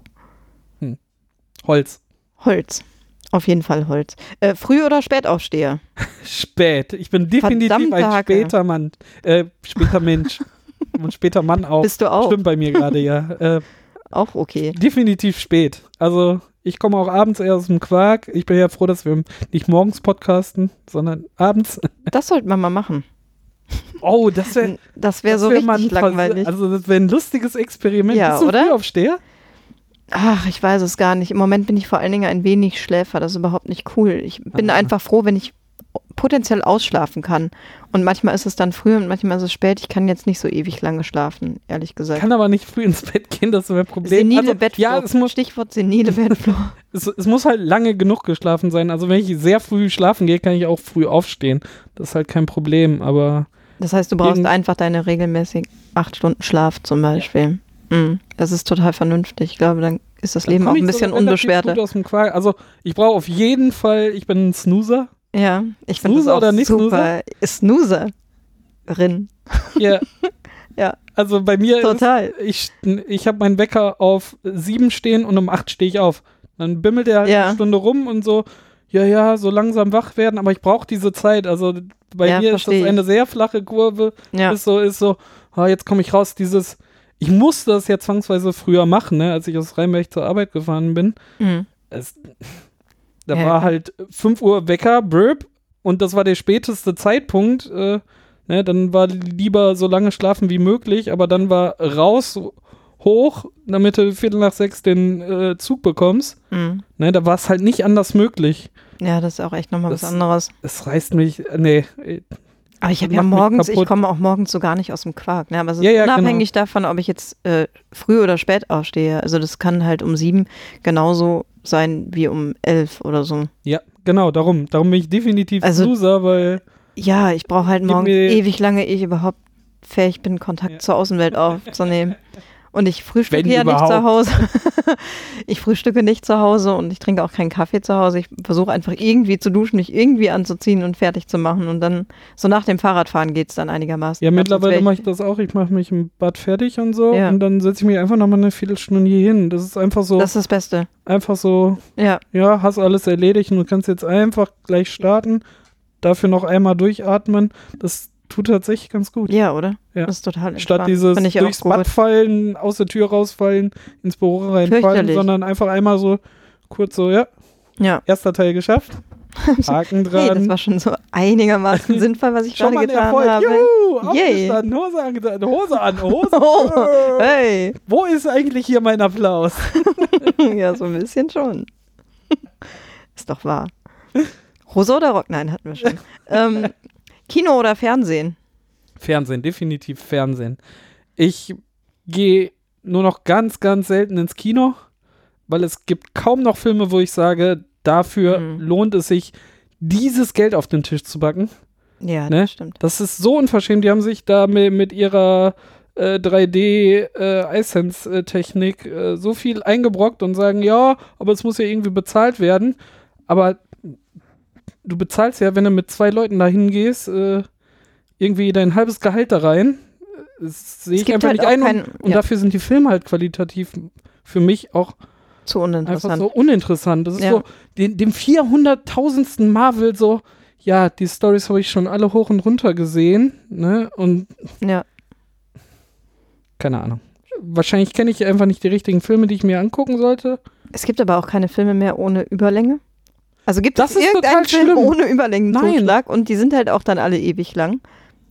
Holz. Holz. Auf jeden Fall Holz. Äh, Früh- oder Spätaufsteher? Spät. Ich bin definitiv Verdammte ein später Mann. Äh, später Mensch. Und später Mann auch. Bist du auch? Stimmt bei mir gerade, ja. Äh, Auch okay. definitiv spät. Also, ich komme auch abends eher aus dem Quark. Ich bin ja froh, dass wir nicht morgens podcasten, sondern abends. Das sollte man mal machen. Oh, das wäre Das wäre so wär richtig langweilig. Also, das wäre ein lustiges Experiment. Ja, Bist du oder? Frühaufsteher? Ach, ich weiß es gar nicht. Im Moment bin ich vor allen Dingen ein wenig Schläfer. Das ist überhaupt nicht cool. Ich bin Ah. einfach froh, wenn ich potenziell ausschlafen kann. Und manchmal ist es dann früh und manchmal ist es spät. Ich kann jetzt nicht so ewig lange schlafen, ehrlich gesagt. Kann aber nicht früh ins Bett gehen, das ist mein Problem. Senile also, Bettflur. Ja, es muss, Stichwort senile Bettflur. es, es muss halt lange genug geschlafen sein. Also, wenn ich sehr früh schlafen gehe, kann ich auch früh aufstehen. Das ist halt kein Problem, aber Das heißt, du brauchst einfach deine regelmäßig acht Stunden Schlaf zum Beispiel. Mhm. Das ist total vernünftig. Ich glaube, dann ist das Leben auch ich ein so bisschen relativ unbeschwerter. Also ich brauche auf jeden Fall, ich bin ein Snoozer. Ja, ich finde das Snoozer auch oder nicht super. Snoozerin. Ja. Ja. Also bei mir Total. ist, ich, ich habe meinen Wecker auf sieben stehen und um acht stehe ich auf. Dann bimmelt er halt Ja. eine Stunde rum und so, ja, ja, so langsam wach werden, aber ich brauche diese Zeit. Also bei Ja, mir ist das eine sehr flache Kurve. Ja. Ist so, ist so, ah, jetzt komme ich raus, dieses, ich musste das ja zwangsweise früher machen, ne, als ich aus Rheinberg zur Arbeit gefahren bin. Mhm. es, da Ja. war halt 5 Uhr Wecker, Burp, und das war der späteste Zeitpunkt. Äh, ne, dann war lieber so lange schlafen wie möglich, aber dann war raus, hoch, damit du Viertel nach sechs den äh, Zug bekommst. Mhm. Ne, da war es halt nicht anders möglich. Ja, das ist auch echt nochmal was anderes. Es reißt mich, äh, nee, Aber ich habe ja morgens, ich komme auch morgens so gar nicht aus dem Quark. Ne? Aber es ist Ja, ja, genau. unabhängig davon, ob ich jetzt äh, früh oder spät aufstehe. Also das kann halt um sieben genauso sein wie um elf oder so. ja, genau, darum. Darum bin ich definitiv Also- Loser, weil Ja, ich brauche halt morgens ewig lange, ehe ich überhaupt fähig bin, Kontakt Ja. zur Außenwelt aufzunehmen. Und ich frühstücke Wenn ja nicht zu. Hause. ich frühstücke nicht zu Hause und ich trinke auch keinen Kaffee zu Hause. Ich versuche einfach irgendwie zu duschen, mich irgendwie anzuziehen und fertig zu machen. Und dann, so nach dem Fahrradfahren geht es dann einigermaßen. ja, mittlerweile mache ich das auch. Ich mache mich im Bad fertig und so Ja. und dann setze ich mich einfach nochmal eine Viertelstunde hier hin. Das ist einfach so, Das ist das Beste. einfach so, Ja, ja, hast alles erledigt und du kannst jetzt einfach gleich starten, dafür noch einmal durchatmen. Das tut tatsächlich ganz gut. ja, oder? Ja. Das ist total entspannt. Statt dieses durchs. Bad fallen, aus der Tür rausfallen, ins Büro reinfallen, sondern einfach einmal so kurz so, ja, Ja. erster Teil geschafft. Haken Hey, das dran. war schon so einigermaßen sinnvoll, was ich Schon gerade getan Erfolg. habe. Juhu, Yay. aufgestanden, Hose angetan, Hose an, Hose. Oh, hey. Wo ist eigentlich hier mein Applaus? ja, so ein bisschen schon. Ist doch wahr. Hose oder Rock? Nein, hatten wir schon. ähm, Kino oder Fernsehen? Fernsehen, definitiv Fernsehen. Ich gehe nur noch ganz, ganz selten ins Kino, weil es gibt kaum noch Filme, wo ich sage, dafür Mhm. lohnt es sich, dieses Geld auf den Tisch zu backen. Ja, Ne? das stimmt. Das ist so unverschämt. Die haben sich da mit, mit ihrer äh, 3D äh, äh, so viel eingebrockt und sagen, ja, aber es muss ja irgendwie bezahlt werden. Aber du bezahlst ja, wenn du mit zwei Leuten dahin gehst, äh, irgendwie dein halbes Gehalt da rein. Das sehe ich einfach halt nicht ein. kein- und und ja. dafür sind die Filme halt qualitativ für mich auch Zu einfach uninteressant. so uninteressant. Das ist Ja. so, den, dem 400.000. Marvel so, ja, die Stories habe ich schon alle hoch und runter gesehen, ne? Und Ja. keine Ahnung. Wahrscheinlich kenne ich einfach nicht die richtigen Filme, die ich mir angucken sollte. Es gibt aber auch keine Filme mehr ohne Überlänge. Also gibt Das es irgendeinen Film schlimm. ohne Überlängenzuschlag und die sind halt auch dann alle ewig lang.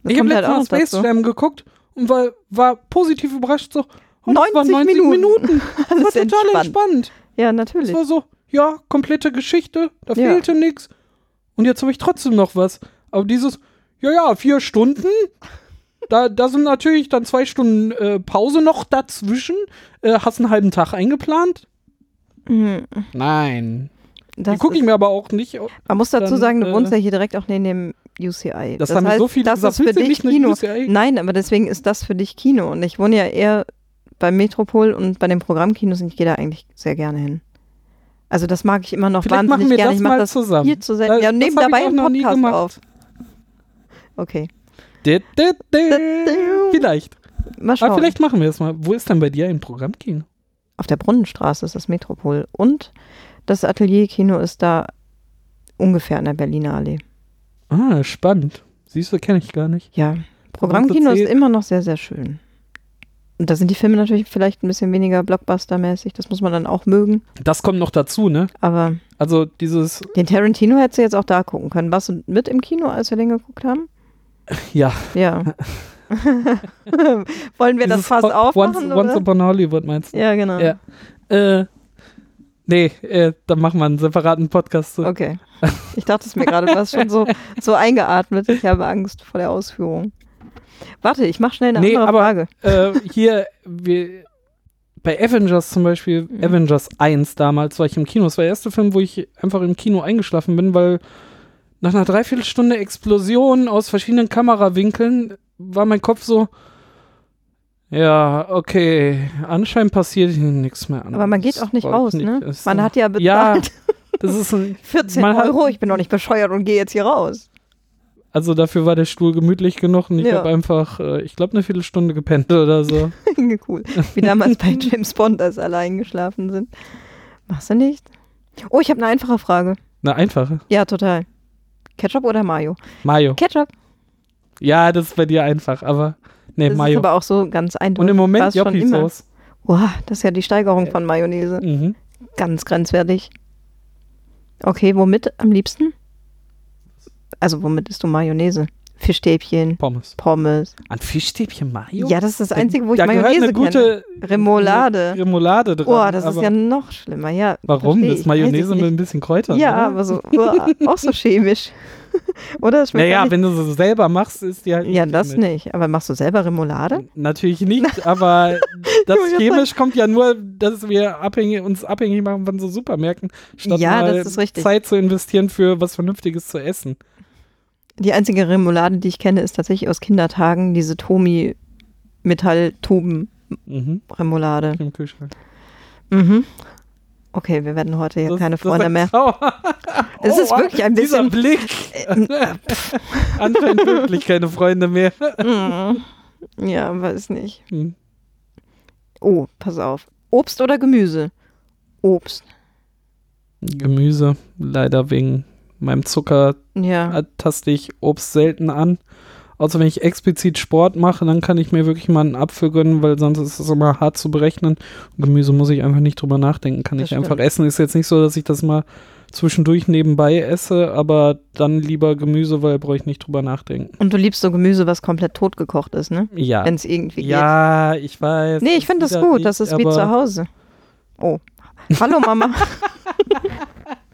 Das ich habe halt letztens Space. Jam geguckt und war, war positiv überrascht, so, oh, das 90 waren 90 Minuten. Minuten. Das war total entspannt. entspannt. Ja, Das natürlich. war so, ja, komplette Geschichte, da Ja. fehlte nichts. Und jetzt habe ich trotzdem noch was. Aber dieses, ja, ja, vier Stunden, da, da sind natürlich dann zwei Stunden äh, Pause noch dazwischen. Äh, hast einen halben Tag eingeplant? Mhm. Nein. Das Die gucke ich mir aber auch nicht. Man muss dazu dann, sagen, du äh, wohnst ja hier direkt auch neben dem UCI. Das, haben mir heißt, so viele das gesagt. ist für dich Kino. Nein, aber deswegen ist das für dich Kino. Und ich wohne ja eher beim Metropol und bei den Programmkinos und ich gehe da eigentlich sehr gerne hin. Also das mag ich immer noch Vielleicht wahnsinnig machen wir gerne. das Ich mache mal das zusammen. viel zu selten. Das- Ja, und das ich dabei einen noch nie Podcast auf. Okay, Di- di- di- Vielleicht. mal schauen. Aber vielleicht machen wir es mal. Wo ist denn bei dir ein Programmkino? Auf der Brunnenstraße ist das Metropol. Und das Atelierkino ist da ungefähr in der Berliner Allee. Ah, spannend. Siehst du, kenne ich gar nicht. Ja, Programmkino ist immer noch sehr, sehr schön. Und da sind die Filme natürlich vielleicht ein bisschen weniger Blockbuster-mäßig. Das muss man dann auch mögen. Das kommt noch dazu, ne? Aber Also dieses, den Tarantino hättest du jetzt auch da gucken können. Warst du mit im Kino, als wir den geguckt haben? ja. Ja. Wollen wir das dieses fast Once, aufmachen? Once oder? Upon Hollywood meinst du? Ja, genau. Ja. Äh, nee, äh, dann machen wir einen separaten Podcast zu. Okay. Ich dachte es mir gerade, du hast schon so, so eingeatmet. Ich habe Angst vor der Ausführung. Warte, ich mache schnell eine Nee, andere aber- Frage. äh, hier, wir, bei Avengers zum Beispiel, Mhm. Avengers 1 damals war ich im Kino. Das war der erste Film, wo ich einfach im Kino eingeschlafen bin, weil nach einer Dreiviertelstunde Explosion aus verschiedenen Kamerawinkeln war mein Kopf so, ja, okay, anscheinend passiert hier nichts mehr. Aber man geht auch nicht raus, ne? Ist Man so- hat ja Ja, bezahlt das ist ein, 14 man hat- Euro. Ich bin doch nicht bescheuert und gehe jetzt hier raus. also dafür war der Stuhl gemütlich genug und ich Ja. habe einfach, äh, ich glaube, eine Viertelstunde gepennt oder so. cool. Wie damals bei James Bond, als alle eingeschlafen sind. Machst du nicht? Oh, ich habe eine einfache Frage. Eine einfache. Ja, total. Ketchup oder Mayo? Mayo. Ketchup. Ja, das ist bei dir einfach, aber nee, das Mayo. ist aber auch so ganz eindeutig. Und im Moment. Jockey-Sauce. Boah, das ist ja die Steigerung von Mayonnaise. Mhm. Ganz grenzwertig. Okay, womit am liebsten? Also womit isst du Mayonnaise? Fischstäbchen, Pommes. Pommes. An Fischstäbchen Mayo? Ja, das ist das Einzige, wo ich da Mayonnaise eine gute kenne. Remoulade. Remoulade dran. Oh, das ist ja noch schlimmer. Ja, Warum? Das ist Mayonnaise mit ein bisschen Kräutern. Ja, oder? aber so, uah, auch so chemisch. Oder? Naja, wenn du so selber machst, ist die halt Ja, das mit. nicht. Aber machst du selber Remoulade? Natürlich nicht, aber das chemisch kommt ja nur, dass wir abhängig, uns abhängig machen von so Supermärkten, statt Ja, mal das ist richtig. Zeit zu investieren für was Vernünftiges zu essen. Die einzige Remoulade, die ich kenne, ist tatsächlich aus Kindertagen, diese Tomi Metalltuben Mhm. Remoulade. Im Kühlschrank. Mhm. Okay, wir werden heute ja Das- keine Freunde mehr. sauer. Es ist Oh, wirklich ein Dieser bisschen- Blick. Anscheinend wirklich keine Freunde mehr. Mhm. Ja, weiß nicht. Hm. Oh, pass auf. Obst oder Gemüse? Obst. Gemüse, leider wegen meinem Zucker Ja. taste ich Obst selten an. Außer wenn ich explizit Sport mache, dann kann ich mir wirklich mal einen Apfel gönnen, weil sonst ist es immer hart zu berechnen. Und Gemüse muss ich einfach nicht drüber nachdenken, kann Das ich einfach stimmt. essen. Ist jetzt nicht so, dass ich das mal zwischendurch nebenbei esse, aber dann lieber Gemüse, weil brauche ich nicht drüber nachdenken. Und du liebst so Gemüse, was komplett totgekocht ist, ne? Ja. Wenn es irgendwie geht. Ja, ich weiß. Nee, ich finde das gut. Das ist wie zu Hause. Oh. Hallo Mama.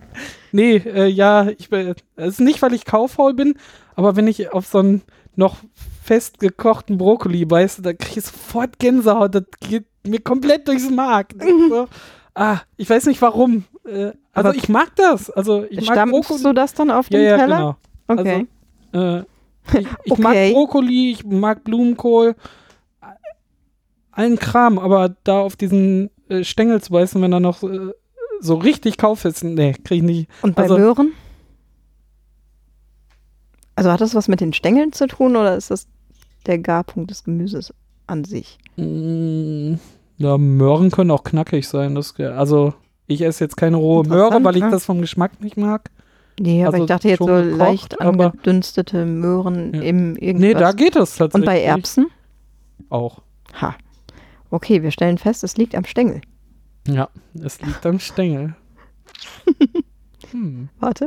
Nee, äh, ja, ich bin. Es ist nicht, weil ich kauffaul bin, aber wenn ich auf so einen noch fest gekochten Brokkoli beiße, dann kriege ich sofort Gänsehaut. Das geht mir komplett durchs Mark. So, ah, ich weiß nicht warum. Äh, also Aber ich mag das. Also ich mag Stampfst Brokkoli. du das dann auf ja, den ja, Teller? genau. Okay. Äh, ich ich mag Okay. Brokkoli, ich mag Blumenkohl, allen Kram, aber da auf diesen äh, Stängel zu beißen, wenn er noch äh, so richtig Kauf ist, nee, kriege ich nicht. Und bei also- Möhren? Also hat das was mit den Stängeln zu tun oder ist das der Garpunkt des Gemüses an sich? Mm, Ja, Möhren können auch knackig sein. Das, also, ich esse jetzt keine rohe Möhre, weil ich ne? das vom Geschmack nicht mag. Nee, aber Also ich dachte jetzt so gekocht, leicht angedünstete Möhren Ja. im irgendwas. Nee, da geht es tatsächlich. Und bei Erbsen? Auch. Ha. Okay, wir stellen fest, es liegt am Stängel. Ja, es liegt am Stängel. hm. Warte.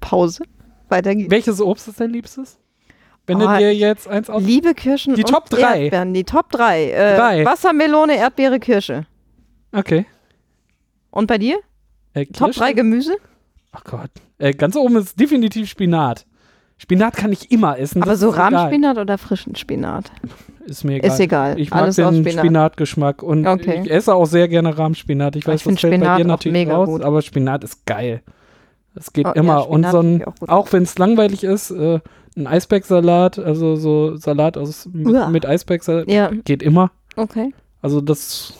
Pause. Weiter geht's. Welches Obst ist dein Liebstes? Wenn Oh, du dir jetzt eins aus. Liebe Kirschen Die und Top drei. Erdbeeren. Die Top 3. Äh, Drei. Wassermelone, Erdbeere, Kirsche. Okay. Und bei dir? Äh, Top Kirsche? 3 Gemüse? Ach Gott. Äh, ganz oben ist definitiv Spinat. Spinat kann ich immer essen. Aber so. Rahmspinat oder frischen Spinat? Ist mir egal. Ist egal. Ich mag Alles den Spinat. Spinatgeschmack und Okay. ich esse auch sehr gerne Rahmspinat. Ich weiß, Ich das fällt bei Spinat dir auch natürlich mega raus, gut. aber Spinat ist geil. Das geht Oh, ja, immer. und Spinat so ein, auch auch wenn es langweilig ist, äh, ein Eisbergsalat, also so Salat aus mit, Uah. mit Eisbergsalat, Ja, geht immer. okay. Also das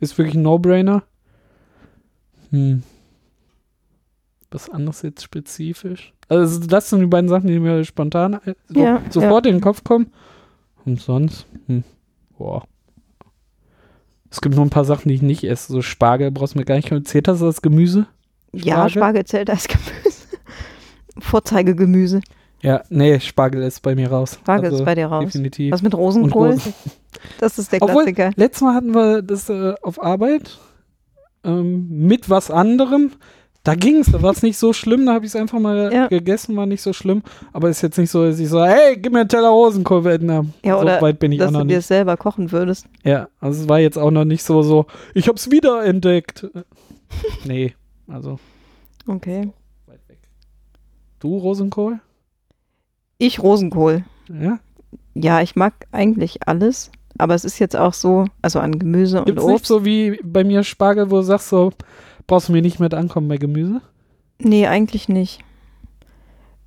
ist wirklich ein No-Brainer. Hm. Was anderes jetzt spezifisch? Also das sind die beiden Sachen, die mir spontan äh, Ja, sofort in den Kopf kommen. Und sonst, hm. boah. Es gibt noch ein paar Sachen, die ich nicht esse. So Spargel brauchst du mir gar nicht. Zählt das als Gemüse? Ja, Spargel? Spargel zählt als Gemüse. Vorzeigegemüse. Ja, nee, Spargel ist bei mir raus. Spargel Also ist bei dir raus. Definitiv. Was mit Rosenkohl? Rosen- Das ist der Obwohl, Klassiker. letztes Mal hatten wir das äh, auf Arbeit ähm, mit was anderem. Da ging es, da war es nicht so schlimm, da habe ich es einfach mal Ja. gegessen, war nicht so schlimm. Aber ist jetzt nicht so, dass ich so, hey, gib mir einen Teller Rosenkohl, Vietnam. Ja, so oder weit bin ich Dass auch noch du dir es selber kochen würdest. Ja, also es war jetzt auch noch nicht so, so, ich habe es wiederentdeckt. nee, also Okay. weit weg. Du, Rosenkohl? Ich Rosenkohl. Ja? Ja, ich mag eigentlich alles. Aber es ist jetzt auch so, also an Gemüse und Gibt es nicht Obst. so wie bei mir Spargel, wo du sagst, so, brauchst du mir nicht mit ankommen bei Gemüse? Nee, eigentlich nicht.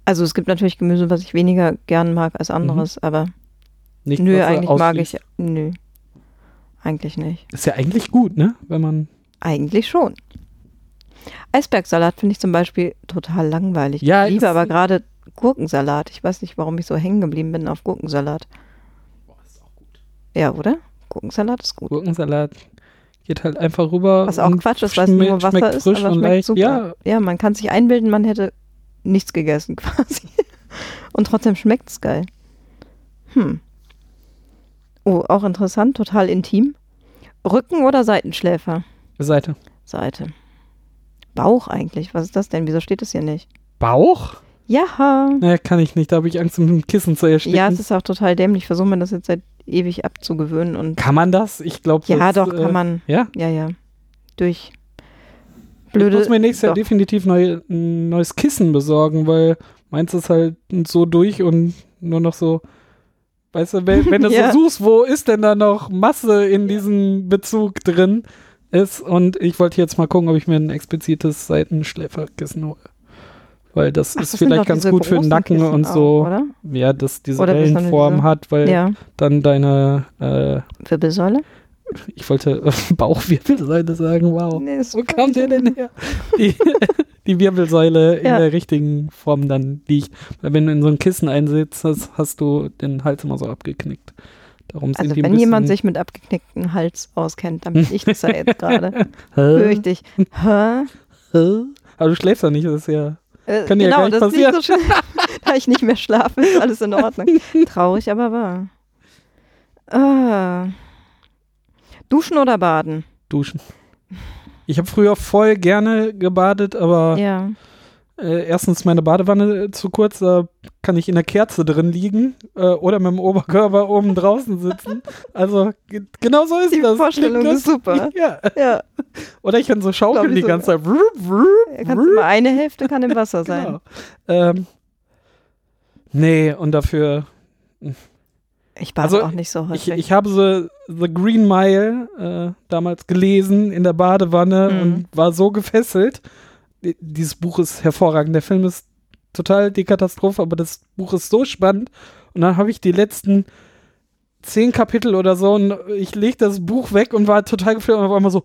Also es gibt natürlich Gemüse, was ich weniger gern mag als anderes, aber Nicht, nö, eigentlich mag ich. Nö. Eigentlich nicht. Ist ja eigentlich gut, ne? Wenn man. Eigentlich schon. Eisbergsalat finde ich zum Beispiel total langweilig. Ja, ich liebe aber gerade Gurkensalat. Ich weiß nicht, warum ich so hängen geblieben bin auf Gurkensalat. Boah, ist auch gut. Ja, oder? Gurkensalat ist gut. Gurkensalat geht halt einfach rüber. Was auch Quatsch ist, weil es nur Wasser ist, frisch aber und schmeckt leicht. super. Ja, Ja, man kann sich einbilden, man hätte nichts gegessen quasi. Und trotzdem schmeckt es geil. Hm. Oh, auch interessant, total intim. Rücken oder Seitenschläfer? Seite. Seite. Bauch eigentlich. Was ist das denn? Wieso steht das hier nicht? Bauch? Ja. Naja, kann ich nicht. Da habe ich Angst, mit dem Kissen zu ersticken. Ja, es ist auch total dämlich. Ich versuche mir das jetzt seit ewig abzugewöhnen und kann man das? Ich glaube, ja, das, doch, äh, kann man. Ja? Ja, ja. Durch Ich blöde. muss mir nächstes Jahr definitiv neu, ein neues Kissen besorgen, weil meins ist halt so durch und nur noch so. Weißt du, wenn, wenn du Ja. so suchst, wo ist denn da noch Masse in diesem Bezug drin ist? Und ich wollte jetzt mal gucken, ob ich mir ein explizites Seitenschläferkissen hole. Weil das Ach, ist das vielleicht ganz gut für den Nacken Kissen und auch, so. Oder? Ja, dass diese Oder Wellenform diese- hat, weil Ja. dann deine, äh, Wirbelsäule? ich wollte Bauchwirbelsäule sagen, wow. Nee, Wo kam der denn her? Die, die Wirbelsäule in Ja. der richtigen Form dann liegt. Weil wenn du in so ein Kissen einsitzt, hast, hast du den Hals immer so abgeknickt. Darum Also wenn jemand sich mit abgeknicktem Hals auskennt, dann bin ich das ja jetzt gerade. Hä? Fürchtig. Hä? Hä? Aber du schläfst ja nicht, das ist ja. Äh, Kann dir ja genau, gar nicht das nicht so schön. da ich nicht mehr schlafe, ist alles in Ordnung. Traurig, aber wahr. Ah. Duschen oder baden? Duschen. Ich habe früher voll gerne gebadet, aber Ja. Äh, erstens meine Badewanne zu kurz, da kann ich in der Kerze drin liegen äh, oder mit dem Oberkörper oben draußen sitzen. Also ge- genau so ist Die das. Vorstellung Klingt ist super. Ja. Ja. Oder ich kann so schaukeln Glaub ich die so. ganze Zeit. Wrup, wrup, Kannst immer eine Hälfte kann im Wasser sein. Genau. Ähm, nee, und dafür, Ich bade Also, auch nicht so ich, häufig. ich habe The, The Green Mile äh, damals gelesen in der Badewanne Mhm. und war so gefesselt. Die- Dieses Buch ist hervorragend. Der Film ist total die Katastrophe, aber das Buch ist so spannend. Und dann habe ich die letzten zehn Kapitel oder so und ich leg das Buch weg und war total geflasht und auf einmal so,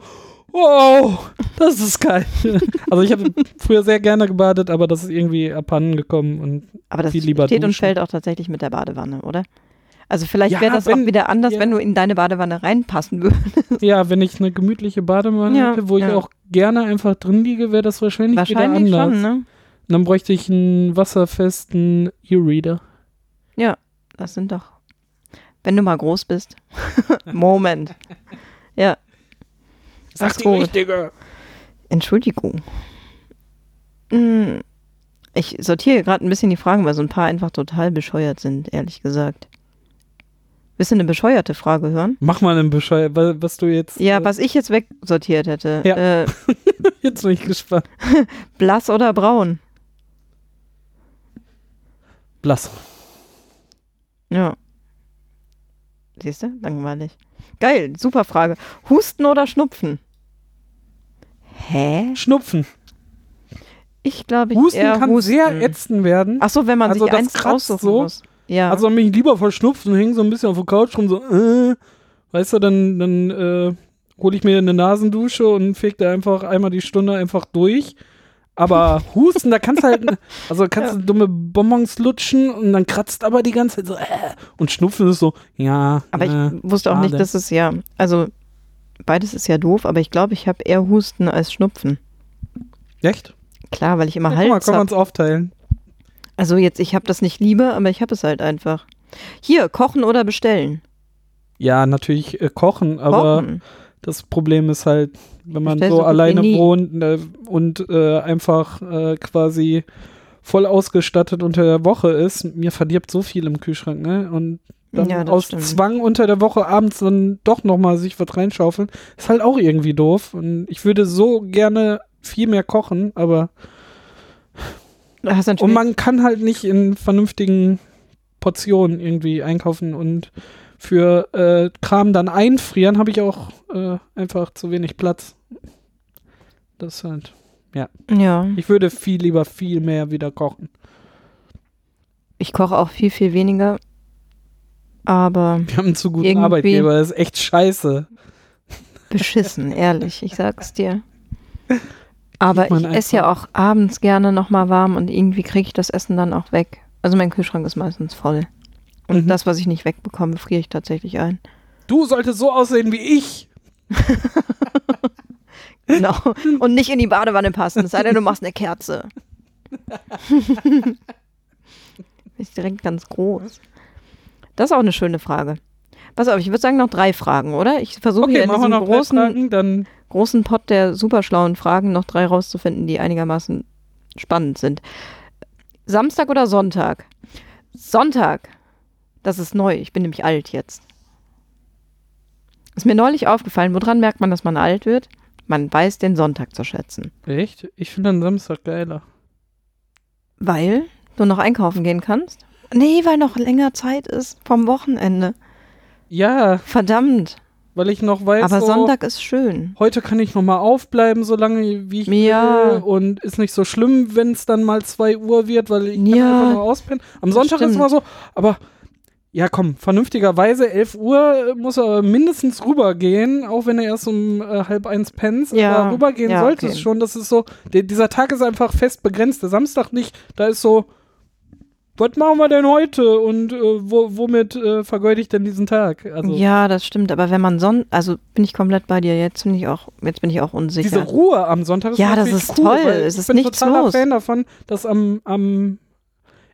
wow, das ist geil. also ich habe früher sehr gerne gebadet, aber das ist irgendwie abhanden gekommen und aber das viel lieber steht und duschen. fällt auch tatsächlich mit der Badewanne, oder? Also vielleicht Ja, wäre das wenn- auch wieder anders, ja. wenn du in deine Badewanne reinpassen würdest. Ja, wenn ich eine gemütliche Badewanne Ja, hätte, wo ich auch gerne einfach drin liege, wäre das wahrscheinlich, Wahrscheinlich wieder anders. schon, ne? Und Dann bräuchte ich einen wasserfesten E-Reader. Das sind doch, wenn du mal groß bist. Moment. Ja, Sag gut. Richtige. Entschuldigung. Hm, Ich sortiere gerade ein bisschen die Fragen, weil so ein paar einfach total bescheuert sind, ehrlich gesagt. Willst du eine bescheuerte Frage hören? Mach mal einen Bescheid, wa- was du jetzt. Ja, äh, was ich jetzt wegsortiert hätte. Ja. Äh, Jetzt bin ich gespannt. blass oder braun? Blass. Ja. Siehst du? Langweilig. Geil, super Frage. Husten oder Schnupfen? Hä? Schnupfen. Ich glaube, ich Husten kann Husten. sehr ätzend werden. Ach so, wenn man Also sich eins raussuchen so. muss. Ja. Also mich lieber verschnupfen und hänge so ein bisschen auf der Couch rum, so, äh, weißt du, dann, dann äh, hole ich mir eine Nasendusche und feg da einfach einmal die Stunde einfach durch. Aber Husten, da kannst du halt, also kannst du dumme Bonbons lutschen und dann kratzt aber die ganze Zeit so, äh, und Schnupfen ist so, ja. aber äh, ich wusste auch nicht, schade. dass es ja, also beides ist ja doof, aber ich glaube, ich habe eher Husten als Schnupfen. Echt? Klar, weil ich immer Ja, guck mal, Hals wir habe. uns aufteilen. Also jetzt, ich habe das nicht lieber, aber ich habe es halt einfach. Hier, kochen oder bestellen? Ja, natürlich äh, kochen, aber Kochen. das Problem ist halt, wenn man Bestellst so alleine wohnt äh, und äh, einfach äh, quasi voll ausgestattet unter der Woche ist, mir verdirbt so viel im Kühlschrank, ne? Und dann Ja, aus stimmt. Zwang unter der Woche abends dann doch nochmal sich was reinschaufeln, ist halt auch irgendwie doof. Und ich würde so gerne viel mehr kochen, aber und man kann halt nicht in vernünftigen Portionen irgendwie einkaufen und für äh, Kram dann einfrieren, habe ich auch äh, einfach zu wenig Platz. Das ist halt. ja, Ich würde viel lieber viel mehr wieder kochen. ich koche auch viel, viel weniger. Aber Wir haben einen zu guten Arbeitgeber, das ist echt scheiße. beschissen, ehrlich, ich sag's dir. Aber ich esse ja auch abends gerne nochmal warm und irgendwie kriege ich das Essen dann auch weg. Also mein Kühlschrank ist meistens voll. Und Mhm. das, was ich nicht wegbekomme, friere ich tatsächlich ein. Du solltest so aussehen wie ich. Genau. Und nicht in die Badewanne passen, es sei denn, du machst eine Kerze. ist direkt ganz groß. Das ist auch eine schöne Frage. Pass auf, ich würde sagen noch drei Fragen, oder? Ich versuche hier Okay, in machen wir diesem großen, Fragen, dann großen Pot der super schlauen Fragen noch drei rauszufinden, die einigermaßen spannend sind. Samstag oder Sonntag? Sonntag. Das ist neu. Ich bin nämlich alt jetzt. Ist mir neulich aufgefallen, woran merkt man, dass man alt wird? Man weiß den Sonntag zu schätzen. Echt? Ich finde den Samstag geiler. Weil du noch einkaufen gehen kannst? Nee, weil noch länger Zeit ist vom Wochenende. Ja, Verdammt. Weil ich noch weiß, Aber so, Sonntag ist schön. heute kann ich noch mal aufbleiben, so lange wie ich Ja. will. Und ist nicht so schlimm, wenn es dann mal 2 Uhr wird, weil ich Ja, einfach nur auspennen. Am Sonntag ist stimmt. immer so, aber ja komm, vernünftigerweise, 11 Uhr muss er mindestens rübergehen, auch wenn er erst um äh, halb eins pennt. Ja, Aber rübergehen ja, sollte okay. es schon. Das ist so, der, dieser Tag ist einfach fest begrenzt. Der Samstag nicht. Da ist so, was machen wir denn heute und äh, wo, womit äh, vergeude ich denn diesen Tag? Also Ja, das stimmt. Aber wenn man Sonntag, also bin ich komplett bei dir. Jetzt bin ich auch, jetzt bin ich auch unsicher. diese Ruhe am Sonntag ist Ja, das ist cool, toll. Es ich ist bin nichts totaler los. Fan davon, dass am, am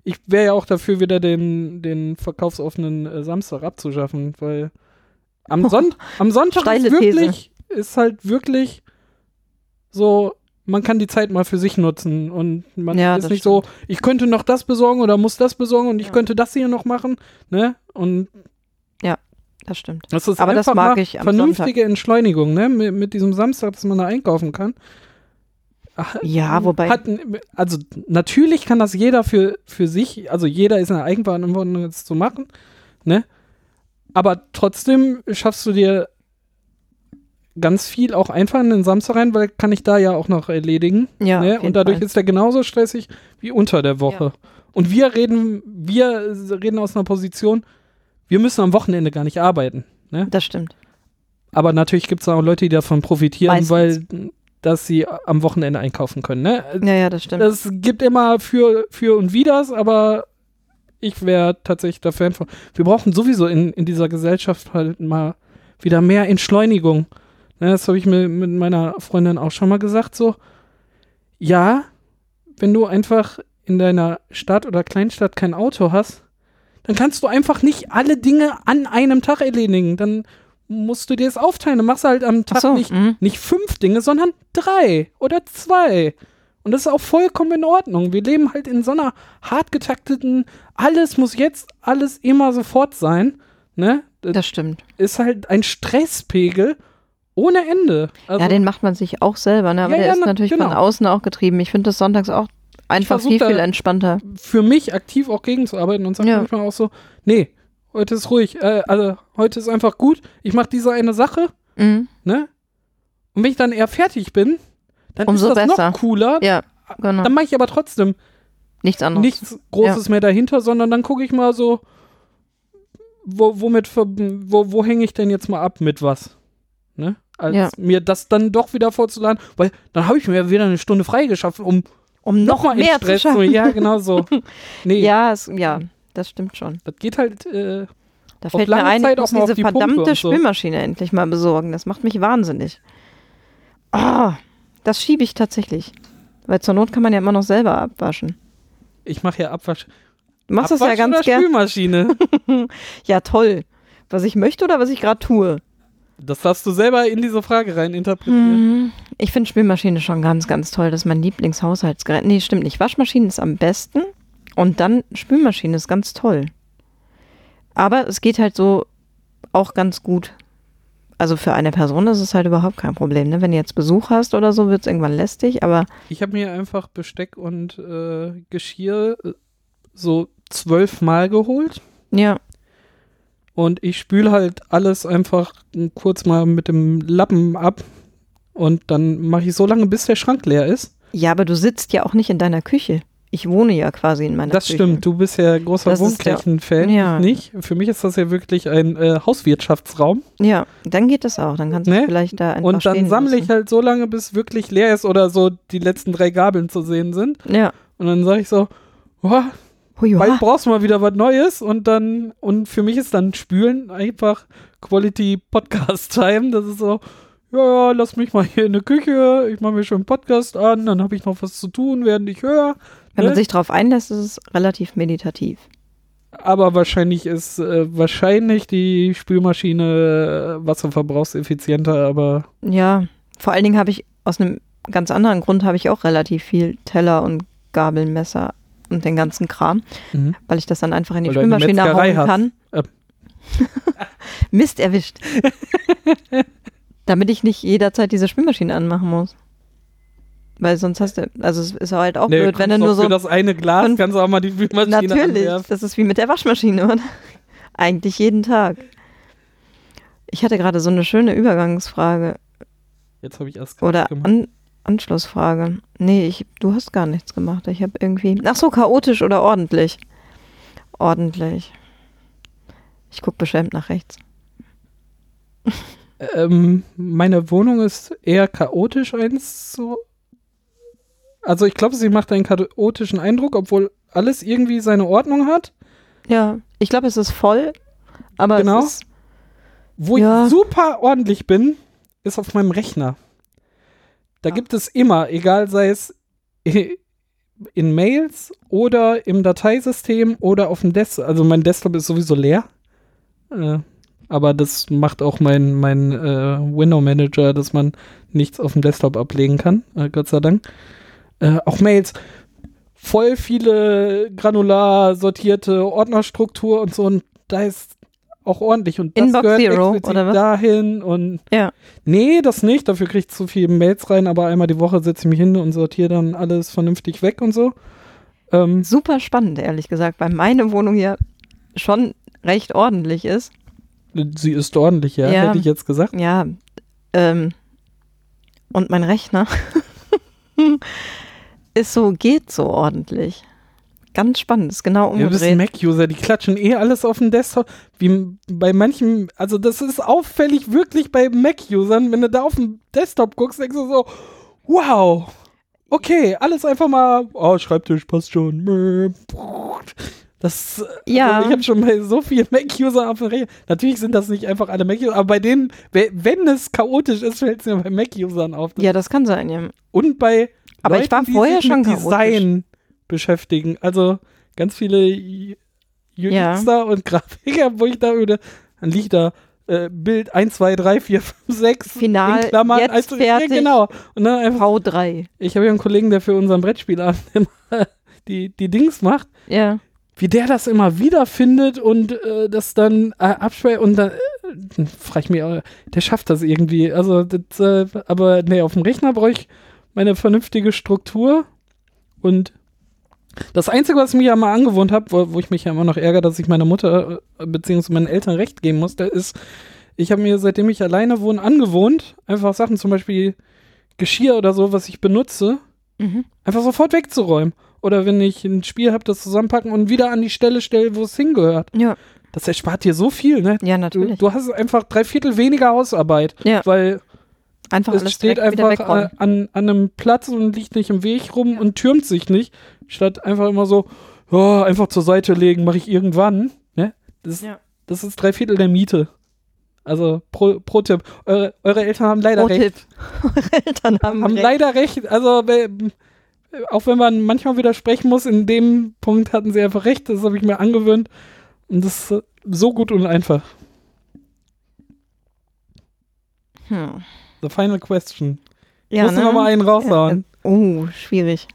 ich wäre ja auch dafür, wieder den, den verkaufsoffenen äh, Samstag abzuschaffen, weil am, Son am Sonntag ist These. wirklich, ist halt wirklich so, man kann die Zeit mal für sich nutzen und man Ja, ist nicht so, ich könnte noch das besorgen oder muss das besorgen und ich Ja. könnte das hier noch machen, ne? Und das stimmt. das ist Aber das mag mal ich am vernünftige Entschleunigung, ne? Mit, mit diesem Samstag, dass man da einkaufen kann. Ach, Ja, wobei- Hat, also natürlich kann das jeder für, für sich, also jeder ist in der Eigenverantwortung, das zu machen, ne? Aber trotzdem schaffst du dir ganz viel auch einfach in den Samstag rein, weil kann ich da ja auch noch erledigen. Ja, ne? Und dadurch Fall. ist der genauso stressig wie unter der Woche. Und wir reden, wir reden aus einer Position, wir müssen am Wochenende gar nicht arbeiten. Ne? Das stimmt. Aber natürlich gibt es auch Leute, die davon profitieren, Meistens. weil dass sie am Wochenende einkaufen können. Ne? Ja, ja, das stimmt. Es gibt immer für, für und Widers, aber ich wäre tatsächlich der Fan von. Wir brauchen sowieso in, in dieser Gesellschaft halt mal wieder mehr Entschleunigung. Ne, das habe ich mir mit meiner Freundin auch schon mal gesagt. So, ja, wenn du einfach in deiner Stadt oder Kleinstadt kein Auto hast, dann kannst du einfach nicht alle Dinge an einem Tag erledigen. Dann musst du dir das aufteilen. Dann machst du halt am Tag so, nicht mhm. nicht fünf Dinge, sondern drei oder zwei. Und das ist auch vollkommen in Ordnung. Wir leben halt in so einer hart getakteten, alles muss jetzt, alles immer sofort sein. Ne? Das Das stimmt. ist halt ein Stresspegel ohne Ende. Also, ja, den macht man sich auch selber, ne? aber Ja, der ja, ist na- natürlich genau. von außen auch getrieben. Ich finde das sonntags auch einfach viel, viel entspannter. für mich aktiv auch gegenzuarbeiten und sage Ja. manchmal auch so, nee, heute ist ruhig, äh, also heute ist einfach gut, ich mache diese eine Sache, Mhm. ne? Und wenn ich dann eher fertig bin, dann Umso ist das besser. noch cooler. Ja, genau. Dann mache ich aber trotzdem Nichts anderes. nichts Großes mehr dahinter, sondern dann gucke ich mal so, wo, womit, wo, wo hänge ich denn jetzt mal ab mit was? Ne? Als Ja. mir das dann doch wieder vorzuladen, weil dann habe ich mir wieder eine Stunde freigeschaffen, um um noch nochmal mehr zu Stress zu schaffen. Ja, genau so. Nee, Ja, es, ja, das stimmt schon. das geht halt, äh, Da fällt mir ein, Zeit ich muss mal diese die verdammte so. Spülmaschine endlich mal besorgen. Das macht mich wahnsinnig. Ah, das schiebe ich tatsächlich. Weil zur Not kann man ja immer noch selber abwaschen. ich mache ja Abwasch. Du machst das Abwasch ja ganz oder gern. Spülmaschine. Ja, toll. Was ich möchte oder was ich gerade tue. Das darfst du selber in diese Frage rein interpretieren. Hm. Ich finde Spülmaschine schon ganz, ganz toll. Das ist mein Lieblingshaushaltsgerät. Nee, stimmt nicht. Waschmaschine ist am besten. Und dann Spülmaschine ist ganz toll. Aber es geht halt so auch ganz gut. Also für eine Person ist es halt überhaupt kein Problem. Ne? Wenn du jetzt Besuch hast oder so, wird es irgendwann lästig. Aber Ich habe mir einfach Besteck und äh, Geschirr äh, so zwölfmal geholt. ja, Und ich spüle halt alles einfach kurz mal mit dem Lappen ab. Und dann mache ich so lange, bis der Schrank leer ist. ja, aber du sitzt ja auch nicht in deiner Küche. Ich wohne ja quasi in meiner das Küche. stimmt. Du bist ja großer Das Wohnkirchen-Fan. Ja. Ich nicht. Für mich ist das ja wirklich ein äh, Hauswirtschaftsraum. Ja, dann geht das auch. Dann kannst du Ne? vielleicht da einfach Und dann sammle ich halt so lange, bis wirklich leer ist oder so die letzten drei Gabeln zu sehen sind. Ja. Und dann sage ich so, oh, Hui, bald brauchst du mal wieder was Neues. Und dann, und für mich ist dann Spülen einfach Quality Podcast Time. Das ist so, ja, lass mich mal hier in der Küche, ich mache mir schon einen Podcast an, dann habe ich noch was zu tun, während ich höre. Wenn man ne? sich darauf einlässt, ist es relativ meditativ. Aber wahrscheinlich ist äh, wahrscheinlich die Spülmaschine äh, wasserverbrauchseffizienter, aber Ja, vor allen Dingen habe ich aus einem ganz anderen Grund habe ich auch relativ viel Teller und Gabeln, Messer und den ganzen Kram, Mhm. weil ich das dann einfach in die eine Spülmaschine Metzgerei hauen kann. Äh. Mist erwischt. Damit ich nicht jederzeit diese Spülmaschine anmachen muss. Weil sonst hast du, also es ist halt auch Nee, blöd, wenn du nur so Für das eine Glas fünf- kannst du auch mal die Spülmaschine Natürlich, anwerfen. das ist wie mit der Waschmaschine, oder? Eigentlich jeden Tag. Ich hatte gerade so eine schöne Übergangsfrage Jetzt habe ich erst oder gemacht. An Anschlussfrage. Nee, ich, du hast gar nichts gemacht. Ich habe irgendwie. Ach so, chaotisch oder ordentlich? Ordentlich. Ich gucke beschämt nach rechts. Ähm, meine Wohnung ist eher chaotisch eins so. Also ich glaube, sie macht einen chaotischen Eindruck, obwohl alles irgendwie seine Ordnung hat. Ja, ich glaube, es ist voll, aber Genau. es ist. Wo Ja. ich super ordentlich bin, ist auf meinem Rechner. Da Ja. gibt es immer, egal sei es in Mails oder im Dateisystem oder auf dem Desktop. Also mein Desktop ist sowieso leer. Äh, aber das macht auch mein, mein äh, Window Manager, dass man nichts auf dem Desktop ablegen kann, äh, Gott sei Dank. Äh, auch Mails. Voll viele granular sortierte Ordnerstruktur und so. Und da ist auch ordentlich. Und das Inbox gehört Zero, oder was? dahin. Und Ja. nee, das nicht. Dafür kriege ich zu viele Mails rein. Aber einmal die Woche setze ich mich hin und sortiere dann alles vernünftig weg und so. Ähm, Super spannend, ehrlich gesagt, weil meine Wohnung ja schon recht ordentlich ist. sie ist ordentlich, ja, Ja. hätte ich jetzt gesagt. Ja, ähm, und mein Rechner ist so, geht so ordentlich. Ganz spannend, ist genau Ja, du bist ein umgedreht. Mac-User, die klatschen eh alles auf den Desktop. Wie bei manchen, also das ist auffällig wirklich bei Mac-Usern, wenn du da auf dem Desktop guckst, denkst du so, wow, okay, alles einfach mal, oh, Schreibtisch passt schon. Das, Ja. also ich habe schon bei so vielen Mac-Usern auf natürlich sind das nicht einfach alle Mac-User, aber bei denen, we- wenn es chaotisch ist, fällt es mir bei Mac-Usern auf. Ja, das kann sein, ja. Und bei Aber ich war vorher schon mit chaotisch. Beschäftigen. Also ganz viele I- UXer und Grafiker, wo ich da würde, dann liegt da äh, Bild 1, 2, 3, 4, 5, 6 Final, in Klammern. jetzt also, fertig. Ja, genau. Und dann einfach, V3. ich habe ja einen Kollegen, der für unseren Brettspielabend immer die, die Dings macht, Ja. wie der das immer wieder findet und äh, das dann äh, absperrt und dann äh, frage ich mich, äh, der schafft das irgendwie. Also, das, äh, aber nee, auf dem Rechner brauche ich meine vernünftige Struktur und das Einzige, was ich mir ja mal angewohnt habe, wo, wo ich mich ja immer noch ärgere, dass ich meiner Mutter äh, beziehungsweise meinen Eltern recht geben musste, ist, ich habe mir, seitdem ich alleine wohne, angewohnt, einfach Sachen, zum Beispiel Geschirr oder so, was ich benutze, Mhm. einfach sofort wegzuräumen. Oder wenn ich ein Spiel habe, das zusammenpacken und wieder an die Stelle stellen, wo es hingehört. Ja. Das erspart dir so viel, ne? Ja, Du, natürlich. du hast einfach drei Viertel weniger Hausarbeit, ja, weil einfach es steht einfach äh, an, an einem Platz und liegt nicht im Weg rum und türmt sich nicht. Statt einfach immer so, oh, einfach zur Seite legen, mache ich irgendwann. Ne? Das, Ja. das ist drei Viertel der Miete. Also pro, pro Tipp. Eure, eure Eltern haben leider Pro recht. Tipp. Eure Eltern haben, Haben recht. leider recht. Also auch wenn man manchmal widersprechen muss, in dem Punkt hatten sie einfach recht. Das habe ich mir angewöhnt. Und das ist so gut und einfach. Hm. The final question. Ja, Musst du ne? noch mal einen raushauen. Ja, äh, oh, schwierig.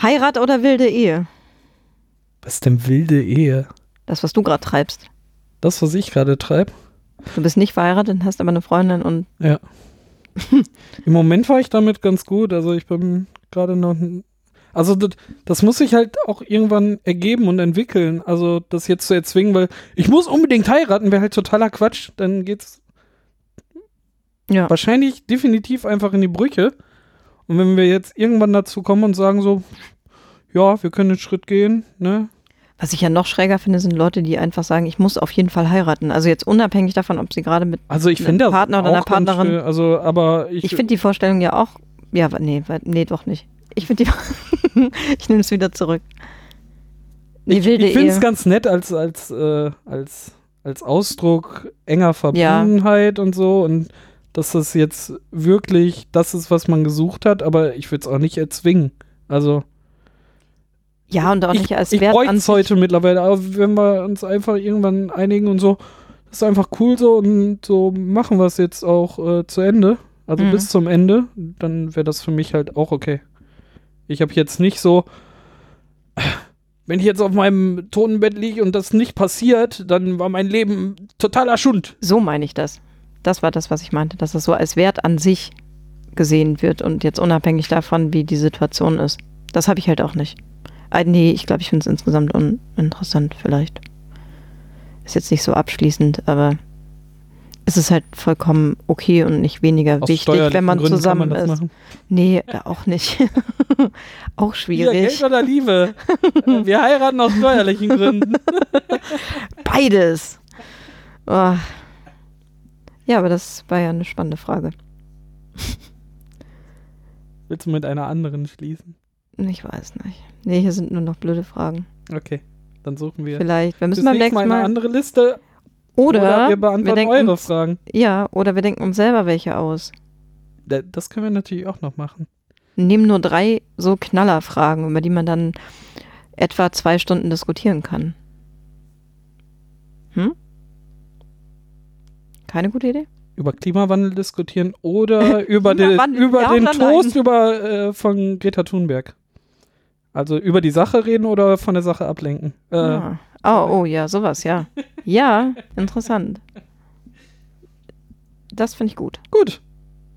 Heirat oder wilde Ehe? Was ist denn wilde Ehe? Das, was du gerade treibst. Das, was ich gerade treibe? Du bist nicht verheiratet, hast aber eine Freundin und Ja. Im Moment war ich damit ganz gut. Also ich bin gerade noch. Also das, das muss sich halt auch irgendwann ergeben und entwickeln. Also das jetzt zu erzwingen, weil ich muss unbedingt heiraten, wäre halt totaler Quatsch. Dann geht's ja. wahrscheinlich definitiv einfach in die Brüche. Und wenn wir jetzt irgendwann dazu kommen und sagen so, ja, wir können einen Schritt gehen, ne? Was ich ja noch schräger finde, sind Leute, die einfach sagen, ich muss auf jeden Fall heiraten. Also jetzt unabhängig davon, ob sie gerade mit. Also ich Einem Partner oder einer Partnerin. schön. Also, aber ich, Ich finde die Vorstellung ja auch. Ja, nee, nee, doch nicht. Ich finde die. ich nehme es wieder zurück. Die ich, ich finde es ganz nett als, als, äh, als, als Ausdruck enger Verbundenheit und so und dass das jetzt wirklich das ist, was man gesucht hat, aber ich würde es auch nicht erzwingen. Also Ja, und auch ich, nicht als ich Wert bräuchte an es heute mittlerweile, aber wenn wir uns einfach irgendwann einigen und so, das ist einfach cool so und so machen wir es jetzt auch äh, zu Ende, also Mhm. bis zum Ende, dann wäre das für mich halt auch okay. Ich habe jetzt nicht so, wenn ich jetzt auf meinem Totenbett liege und das nicht passiert, dann war mein Leben totaler Schund. So meine ich das. Das war das, was ich meinte, dass es so als Wert an sich gesehen wird und jetzt unabhängig davon, wie die Situation ist. Das habe ich halt auch nicht. Äh, nee, ich glaube, ich finde es insgesamt uninteressant vielleicht. Ist jetzt nicht so abschließend, aber es ist halt vollkommen okay und nicht weniger Aus wichtig, wenn man Gründen zusammen man ist. machen. Nee, äh, auch nicht. auch Hier, schwierig. Geld oder Liebe? Wir heiraten aus steuerlichen Gründen. Beides. Oh. Ja, aber das war ja eine spannende Frage. Willst du mit einer anderen schließen? Ich weiß nicht. Nee, hier sind nur noch blöde Fragen. Okay, dann suchen wir. Vielleicht. Wir müssen beim nächsten Mal eine andere Liste Oder, oder wir wir beantworten denken eure uns, Fragen. Ja, oder wir denken uns selber welche aus. Da- Das können wir natürlich auch noch machen. Nehmen nur drei so Knallerfragen, über die man dann etwa zwei Stunden diskutieren kann. Hm? Keine gute Idee? Über Klimawandel diskutieren oder über den, über ja den Toast über, äh, von Greta Thunberg. Also über die Sache reden oder von der Sache ablenken. Äh, Ah. Oh, oh, ja, sowas, ja. Ja, interessant. Das finde ich gut. Gut,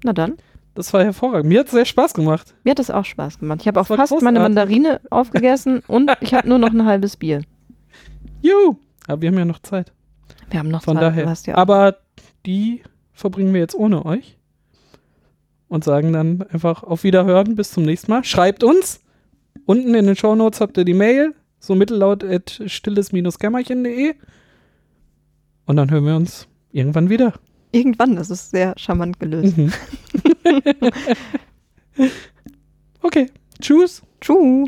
Na dann. das war hervorragend. Mir hat es sehr Spaß gemacht. Mir hat das auch Spaß gemacht. Ich habe auch fast meine großartig. Mandarine aufgegessen und ich habe nur noch ein halbes Bier. Juhu. Aber wir haben ja noch Zeit. Wir haben noch Von zwei, daher. ja auch- Aber die verbringen wir jetzt ohne euch. Und sagen dann einfach auf Wiederhören. Bis zum nächsten Mal. Schreibt uns. Unten in den Shownotes habt ihr die Mail. So mittellaut at stilles-kämmerchen.de. Und dann hören wir uns irgendwann wieder. Irgendwann, das ist sehr charmant gelöst. Mhm. okay. Tschüss. Tschüss.